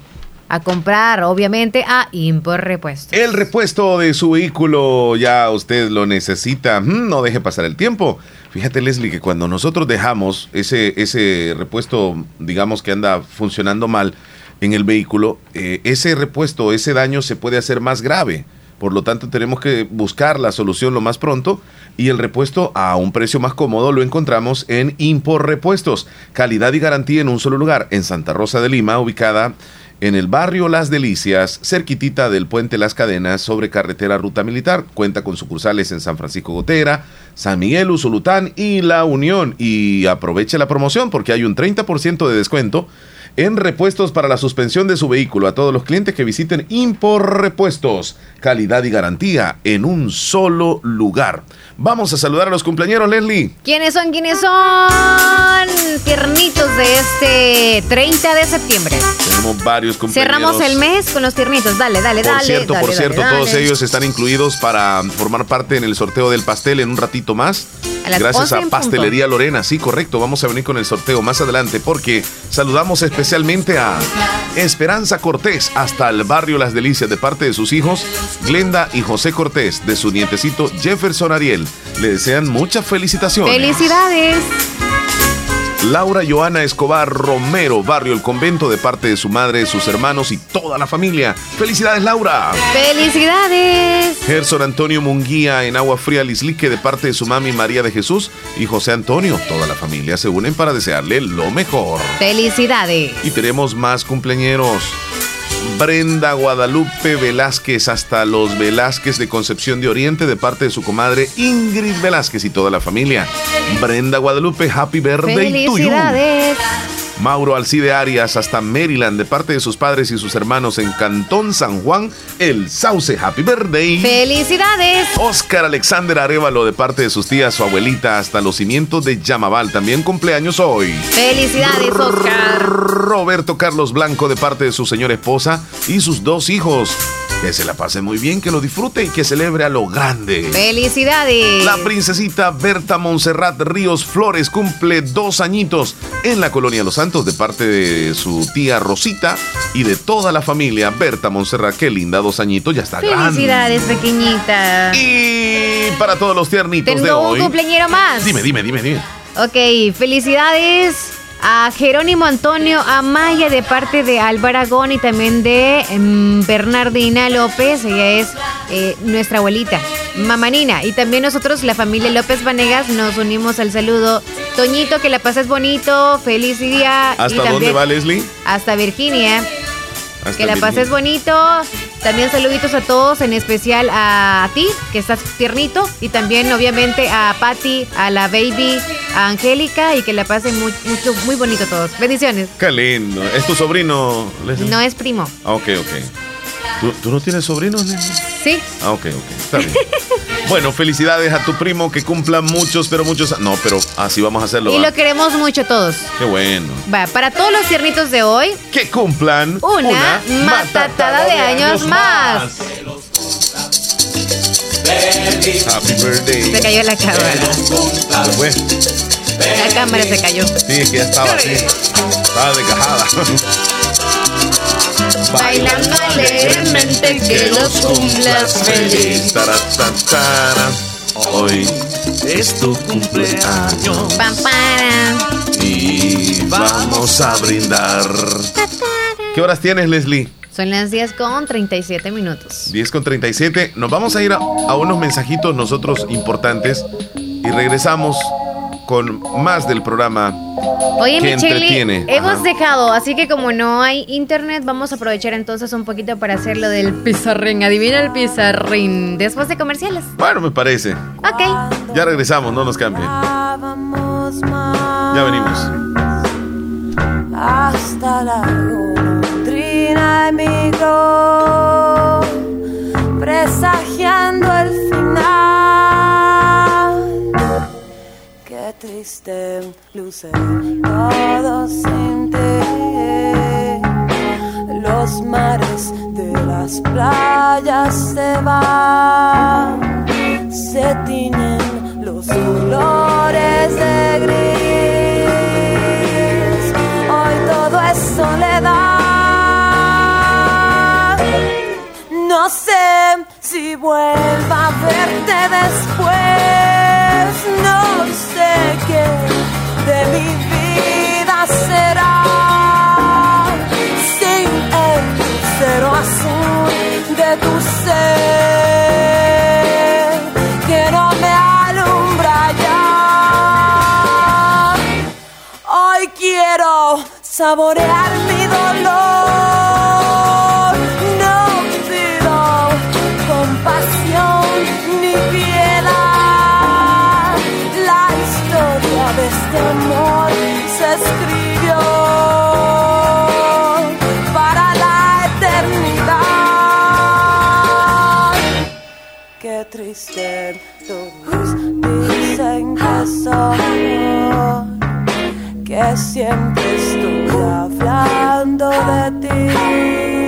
a comprar, obviamente, a Impor Repuesto. El repuesto de su vehículo ya usted lo necesita. Mm, No deje pasar el tiempo. Fíjate, Leslie, que cuando nosotros dejamos ese, ese repuesto, digamos que anda funcionando mal en el vehículo, eh, ese repuesto, ese daño se puede hacer más grave. Por lo tanto, tenemos que buscar la solución lo más pronto y el repuesto a un precio más cómodo lo encontramos en Impor Repuestos. Calidad y garantía en un solo lugar, en Santa Rosa de Lima, ubicada en el barrio Las Delicias, cerquitita del puente Las Cadenas, sobre carretera Ruta Militar. Cuenta con sucursales en San Francisco Gotera, San Miguel, Usulután y La Unión. Y aproveche la promoción porque hay un 30% de descuento en repuestos para la suspensión de su vehículo a todos los clientes que visiten Impor Repuestos. Calidad y garantía en un solo lugar. Vamos a saludar a los cumpleaños, Leslie. ¿Quiénes son? ¿Quiénes son? Tiernitos de este 30 de septiembre. Tenemos varios cumpleaños. Cerramos el mes con los tiernitos. Dale, dale, Por dale. cierto, dale, por cierto, todos ellos están incluidos para formar parte en el sorteo del pastel en un ratito más. A Gracias 11 a punto. Pastelería Lorena. Sí, correcto. Vamos a venir con el sorteo más adelante porque saludamos especialmente a Esperanza Cortés hasta el barrio Las Delicias de parte de sus hijos Glenda y José Cortés, de su nietecito Jefferson Ariel. Le desean muchas felicitaciones. ¡Felicidades! Laura Joana Escobar Romero, barrio El Convento, de parte de su madre, sus hermanos y toda la familia. ¡Felicidades, Laura! ¡Felicidades! Gerson Antonio Munguía en Agua Fría Lislique de parte de su mami María de Jesús y José Antonio. Toda la familia se unen para desearle lo mejor. ¡Felicidades! Y tenemos más cumpleañeros. Brenda Guadalupe Velázquez hasta los Velázquez de Concepción de Oriente de parte de su comadre Ingrid Velázquez y toda la familia. Brenda Guadalupe, happy birthday to you. Mauro Alcide Arias hasta Maryland de parte de sus padres y sus hermanos en Cantón San Juan, El Sauce, happy birthday. ¡Felicidades! Oscar Alexander Arevalo de parte de sus tías, su abuelita, hasta los cimientos de Yamabal. También cumpleaños hoy. ¡Felicidades, Oscar! Roberto Carlos Blanco de parte de su señora esposa y sus dos hijos. Que se la pase muy bien, que lo disfrute y que celebre a lo grande. ¡Felicidades! La princesita Berta Montserrat Ríos Flores cumple dos añitos en la colonia Los Santos de parte de su tía Rosita y de toda la familia Berta Montserrat. Qué linda, dos añitos, ya está grande. ¡Felicidades, pequeñita! Y para todos los tiernitos de Tengo un hoy. cumpleañero más. Dime, dime, dime, dime. Ok, felicidades a Jerónimo Antonio Amaya de parte de Álvaro Aragón y también de em, Bernardina López. Ella es eh, nuestra abuelita, Mamanina. Y también nosotros, la familia López Vanegas, nos unimos al saludo. Toñito, que la pases bonito, feliz día. y ¿Hasta dónde va Leslie? Hasta Virginia. Hasta Que la Virginia. pases bonito. También saluditos a todos, en especial a ti, que estás tiernito. Y también, obviamente, a Patty, a la baby, a Angélica. Y que la pasen muy, mucho, muy bonito todos. Bendiciones. Qué lindo. ¿Es tu sobrino, Leslie? No es primo. Ah, ok, ok. ¿Tú, tú no tienes sobrinos, Leslie? Sí. Ah, ok, ok. Está bien. [LAUGHS] bueno, felicidades a tu primo que cumpla muchos, pero muchos. No, pero así vamos a hacerlo. Y ¿va? lo queremos mucho todos. Qué bueno. Va, para todos los tiernitos de hoy, Que cumplan una, matatada de años más. Happy birthday. Se cayó la cámara. La cámara se cayó. Sí, es que ya estaba así. Estaba desgajada. [LAUGHS] Bailando alegremente que los cumplas feliz. Hoy es tu cumpleaños y vamos a brindar. ¿Qué horas tienes, Leslie? Son las 10 con 37 minutos. 10 con 37. Nos vamos a ir a, a unos mensajitos nosotros importantes y regresamos con más del programa Oye, que Michelle, entretiene. hemos Ajá. dejado, así que como no hay internet, vamos a aprovechar entonces un poquito para hacer lo del pizarrín. Adivina el pizarrín. Después de comerciales. Bueno, me parece. Ok. Ya regresamos, no nos cambien. Ya venimos. hasta la golondrina emigró, presagiando el final. Triste luce todo sin ti. Los mares de las playas se van, se tiñen los colores de gris. Hoy todo es soledad. No sé si vuelva a verte después. De mi vida será. Sin el cero azul de tu ser que no me alumbra ya. Hoy quiero saborear mi siempre estoy hablando de ti.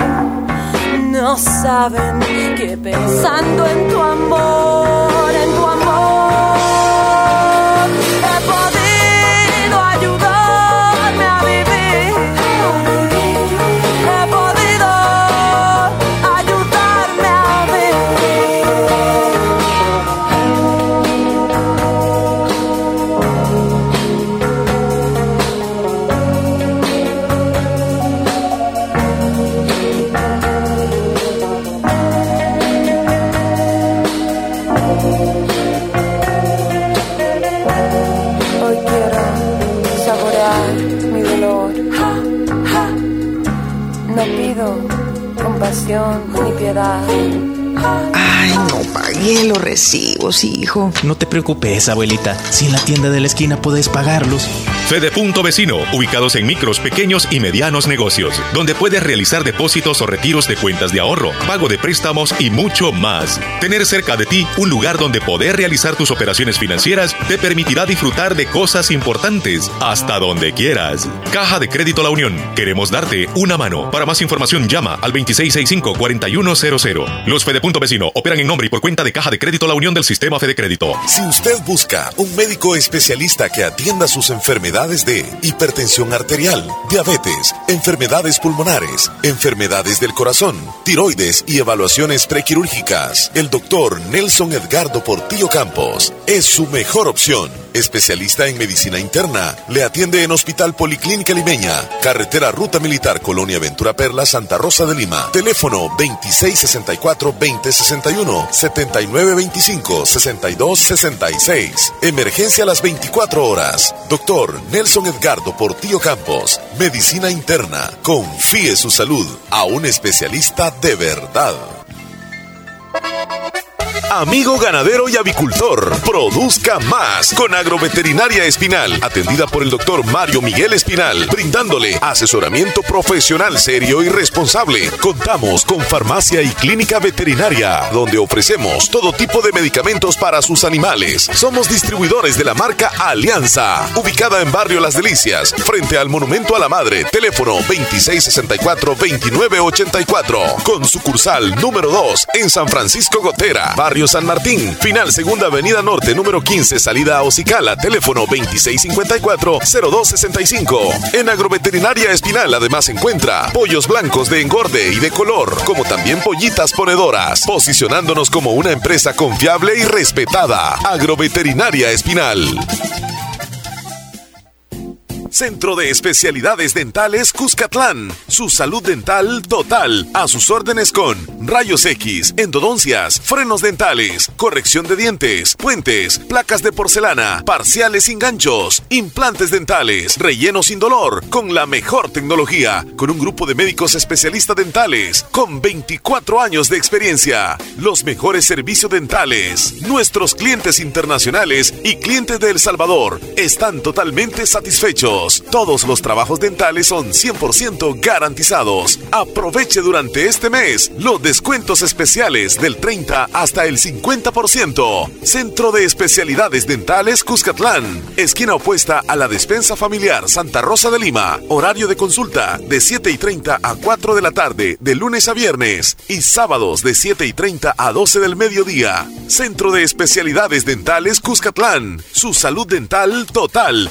No saben que pensando en tu amor, Ay, no pagué los recibos, hijo. No te preocupes, abuelita. Si en la tienda de la esquina puedes pagarlos. Fede Punto Vecino, ubicados en micros, pequeños y medianos negocios, donde puedes realizar depósitos o retiros de cuentas de ahorro, pago de préstamos y mucho más. Tener cerca de ti un lugar donde poder realizar tus operaciones financieras te permitirá disfrutar de cosas importantes hasta donde quieras. Caja de Crédito La Unión, queremos darte una mano. Para más información llama al 2665-4100. Los Fede Punto Vecino operan en nombre y por cuenta de Caja de Crédito La Unión del Sistema Fede Crédito. Si usted busca un médico especialista que atienda sus enfermedades de hipertensión arterial, diabetes, enfermedades pulmonares, enfermedades del corazón, tiroides y evaluaciones prequirúrgicas, el doctor Nelson Edgardo Portillo Campos es su mejor opción. Especialista en medicina interna, le atiende en Hospital Policlínica Limeña, Carretera Ruta Militar Colonia Ventura Perla, Santa Rosa de Lima. Teléfono 2664-2061, 7925-6266. Emergencia a las 24 horas. Doctor Nelson Edgardo Portillo Campos, Medicina Interna. Confíe su salud a un especialista de verdad. Amigo ganadero y avicultor, produzca más con Agroveterinaria Espinal, atendida por el doctor Mario Miguel Espinal, brindándole asesoramiento profesional serio y responsable. Contamos con farmacia y clínica veterinaria, donde ofrecemos todo tipo de medicamentos para sus animales. Somos distribuidores de la marca Alianza, ubicada en Barrio Las Delicias, frente al Monumento a la Madre, teléfono 2664-2984, con sucursal número 2 en San Francisco Gotera, Barrio San Martín, final Segunda Avenida Norte, número 15, salida a Ocicala, teléfono 2654-0265. En Agroveterinaria Espinal además encuentra pollos blancos de engorde y de color, como también pollitas ponedoras, posicionándonos como una empresa confiable y respetada. Agroveterinaria Espinal. Centro de Especialidades Dentales Cuscatlán. Su salud dental total. A sus órdenes con rayos X, endodoncias, frenos dentales, corrección de dientes, puentes, placas de porcelana, parciales sin ganchos, implantes dentales, relleno sin dolor, con la mejor tecnología, con un grupo de médicos especialistas dentales, con 24 años de experiencia. Los mejores servicios dentales. Nuestros clientes internacionales y clientes de El Salvador están totalmente satisfechos. Todos los trabajos dentales son 100% garantizados. Aproveche durante este mes los descuentos especiales del 30 hasta el 50%. Centro de Especialidades Dentales Cuscatlán. Esquina opuesta a la despensa familiar Santa Rosa de Lima. Horario de consulta de 7 y 30 a 4 de la tarde, de lunes a viernes. Y sábados de 7 y 30 a 12 del mediodía. Centro de Especialidades Dentales Cuscatlán. Su salud dental total.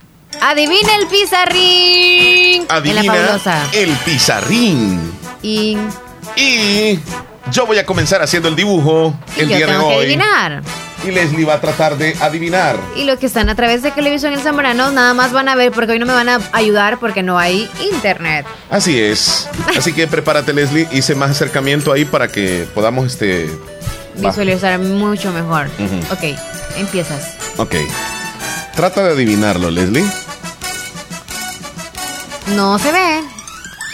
Adivina el pizarrín. En la Adivina fabulosa. el pizarrín. Y, Y yo voy a comenzar haciendo el dibujo y el yo día de que hoy. adivinar. Y Leslie va a tratar de adivinar. Y los que están a través de televisión El Zamorano nada más van a ver porque hoy no me van a ayudar porque no hay internet. Así es. [LAUGHS] Así que prepárate, Leslie. Hice más acercamiento ahí para que podamos este. Visualizar mucho mejor. Ok, empiezas. Ok. Trata de adivinarlo, Leslie. No se ve.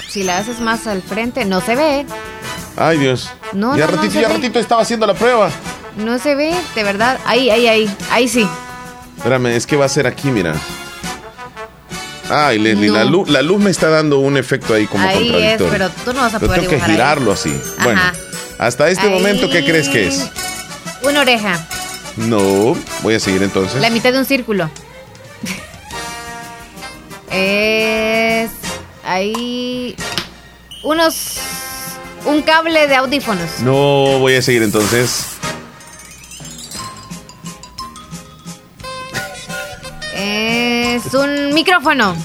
Si la haces más al frente, no se ve. Ay, Dios. No, ya no, ratito, ya ve. ratito estaba haciendo la prueba. No se ve, de verdad. Ahí, ahí, ahí. Ahí sí. Espérame, es que va a ser aquí, mira. Ay, Leslie, No. la, luz, la luz me está dando un efecto ahí como ahí es, contradictorio. pero tú no vas a Yo poder tengo que ahí. girarlo así. Bueno, hasta este Ahí. momento, ¿qué crees que es? Una oreja. No, voy a seguir entonces. La mitad de un círculo. es. Ahí. Unos. Un cable de audífonos. No, voy a seguir entonces. Es un micrófono.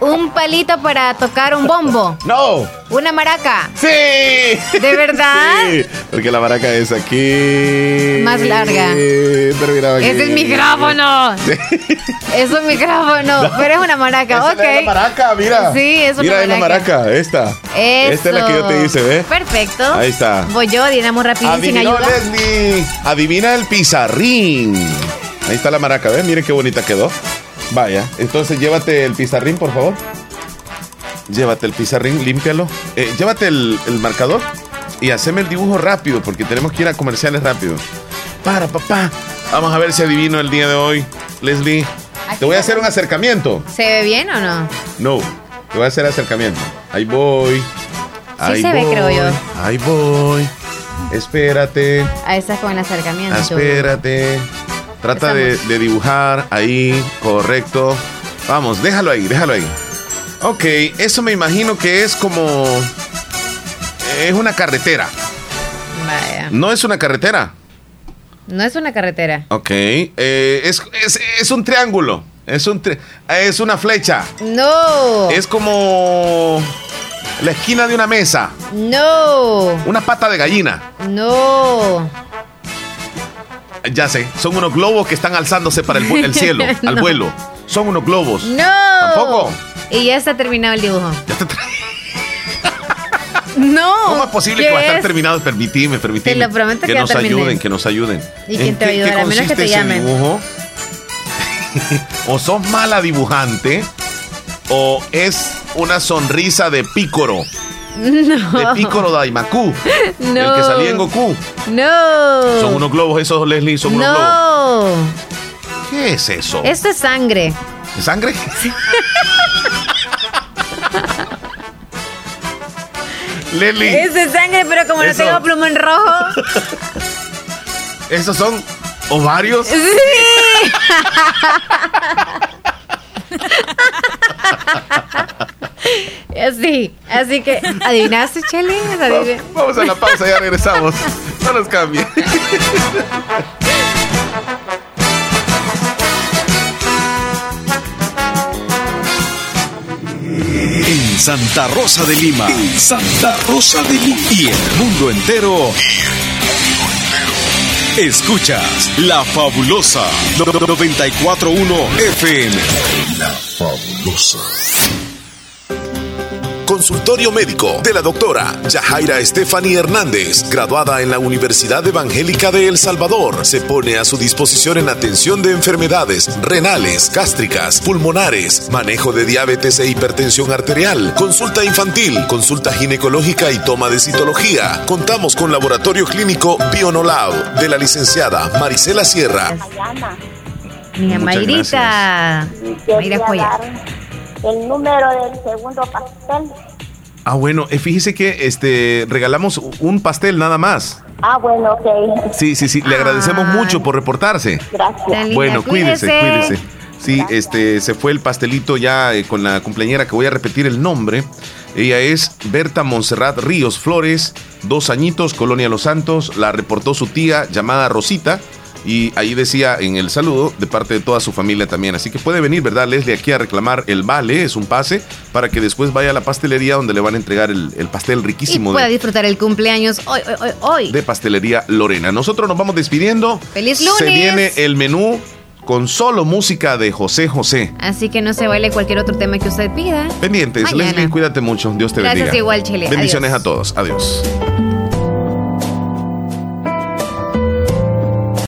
Un palito para tocar un bombo. No. Una maraca. Sí. ¿De verdad? Sí, porque la maraca es aquí. Más larga. Pero mira aquí. Ese es micrófono. Es un micrófono, pero es una maraca. Esa ok. es la maraca, mira. Sí, es una Mira, es la maraca. maraca, esta. Esta es la que yo te hice, ¿ves? Perfecto. Ahí está. Voy yo, dinamos rapidín sin Adivinó ayuda. Leslie. Adivina el pizarrín. Ahí está la maraca, ¿ves? Miren qué bonita quedó. Vaya, entonces llévate el pizarrín, por favor. Llévate el pizarrín, límpialo. Eh, llévate el, el marcador y haceme el dibujo rápido, porque tenemos que ir a comerciales rápido. Para, papá. Vamos a ver si adivino el día de hoy, Leslie. Te voy a hacer un acercamiento. ¿Se ve bien o no? No, te voy a hacer acercamiento. Ahí voy. Ahí se ve, voy, creo yo. Ahí voy. Espérate. Ahí está con el acercamiento. Espérate. Trata de, de dibujar ahí, correcto. Vamos, déjalo ahí, déjalo ahí. Ok, eso me imagino que es como... Es una carretera. Vaya. No es una carretera. No es una carretera. Ok, eh, es, es- es un triángulo. Es, un tri- es una flecha. No. Es como la esquina de una mesa. No. Una pata de gallina. No. Ya sé, son unos globos que están alzándose para el, cielo, [LAUGHS] al vuelo. Son unos globos. No. Tampoco. Y ya está terminado el dibujo. No. ¿Cómo es posible ¿qué que va a estar es? terminado? Permitime, permitime. Te lo prometo que que nos terminé. ayuden, que nos ayuden. ¿Y ¿En quién te va a ayudar? A menos que consiste te ese llamen. dibujo? [LAUGHS] o sos mala dibujante o es una sonrisa de pícoro, [LAUGHS] No. de pícoro Daimaku, No. el que salía en Goku. No. Son unos globos esos, Leslie, son unos globos. No. ¿Qué es eso? Esto es sangre. ¿De sangre? [LAUGHS] Leslie, Es de sangre, pero como Eso. no tengo pluma en rojo. [LAUGHS] ¿esos son ovarios? Sí. Así, así que, ¿adivinaste, Chele? Adiv- Vamos a la pausa, ya regresamos. No nos cambie. En Santa Rosa de Lima. En Santa Rosa de Lima. Y el mundo entero. Escuchas La Fabulosa 941 FM. La Fabulosa. Consultorio médico de la doctora Yajaira Stephanie Hernández, graduada en la Universidad Evangélica de El Salvador, se pone a su disposición en atención de enfermedades renales, gástricas, pulmonares, manejo de diabetes e hipertensión arterial, consulta infantil, consulta ginecológica y toma de citología. Contamos con laboratorio clínico Bionolab de la licenciada Marisela Sierra. Muchas Mayrita. Mayra Joya. El número del segundo pastel. Ah, bueno, eh, fíjese que este regalamos un pastel nada más. Ah, bueno, ok. Sí, sí, sí, le agradecemos mucho por reportarse. Gracias. Bueno, cuídese, Cuídese. cuídese. Sí, este se fue el pastelito ya eh, con la cumpleañera que voy a repetir el nombre. Ella es Berta Montserrat Ríos Flores, dos añitos, Colonia Los Santos. La reportó su tía llamada Rosita. Y ahí decía en el saludo de parte de toda su familia también. Así que puede venir, ¿verdad, Leslie? Aquí a reclamar el vale, es un pase, para que después vaya a la pastelería donde le van a entregar el, el pastel Y riquísimo pueda de, disfrutar el cumpleaños hoy, hoy, hoy, hoy. de Pastelería Lorena. Nosotros nos vamos despidiendo. ¡Feliz Se lunes! viene el menú con solo música de José José. Así que no se baile cualquier otro tema que usted pida. Pendientes, Mañana. Leslie, cuídate mucho. Dios te Gracias bendiga. igual, Chile. Bendiciones Adiós. a todos. Adiós.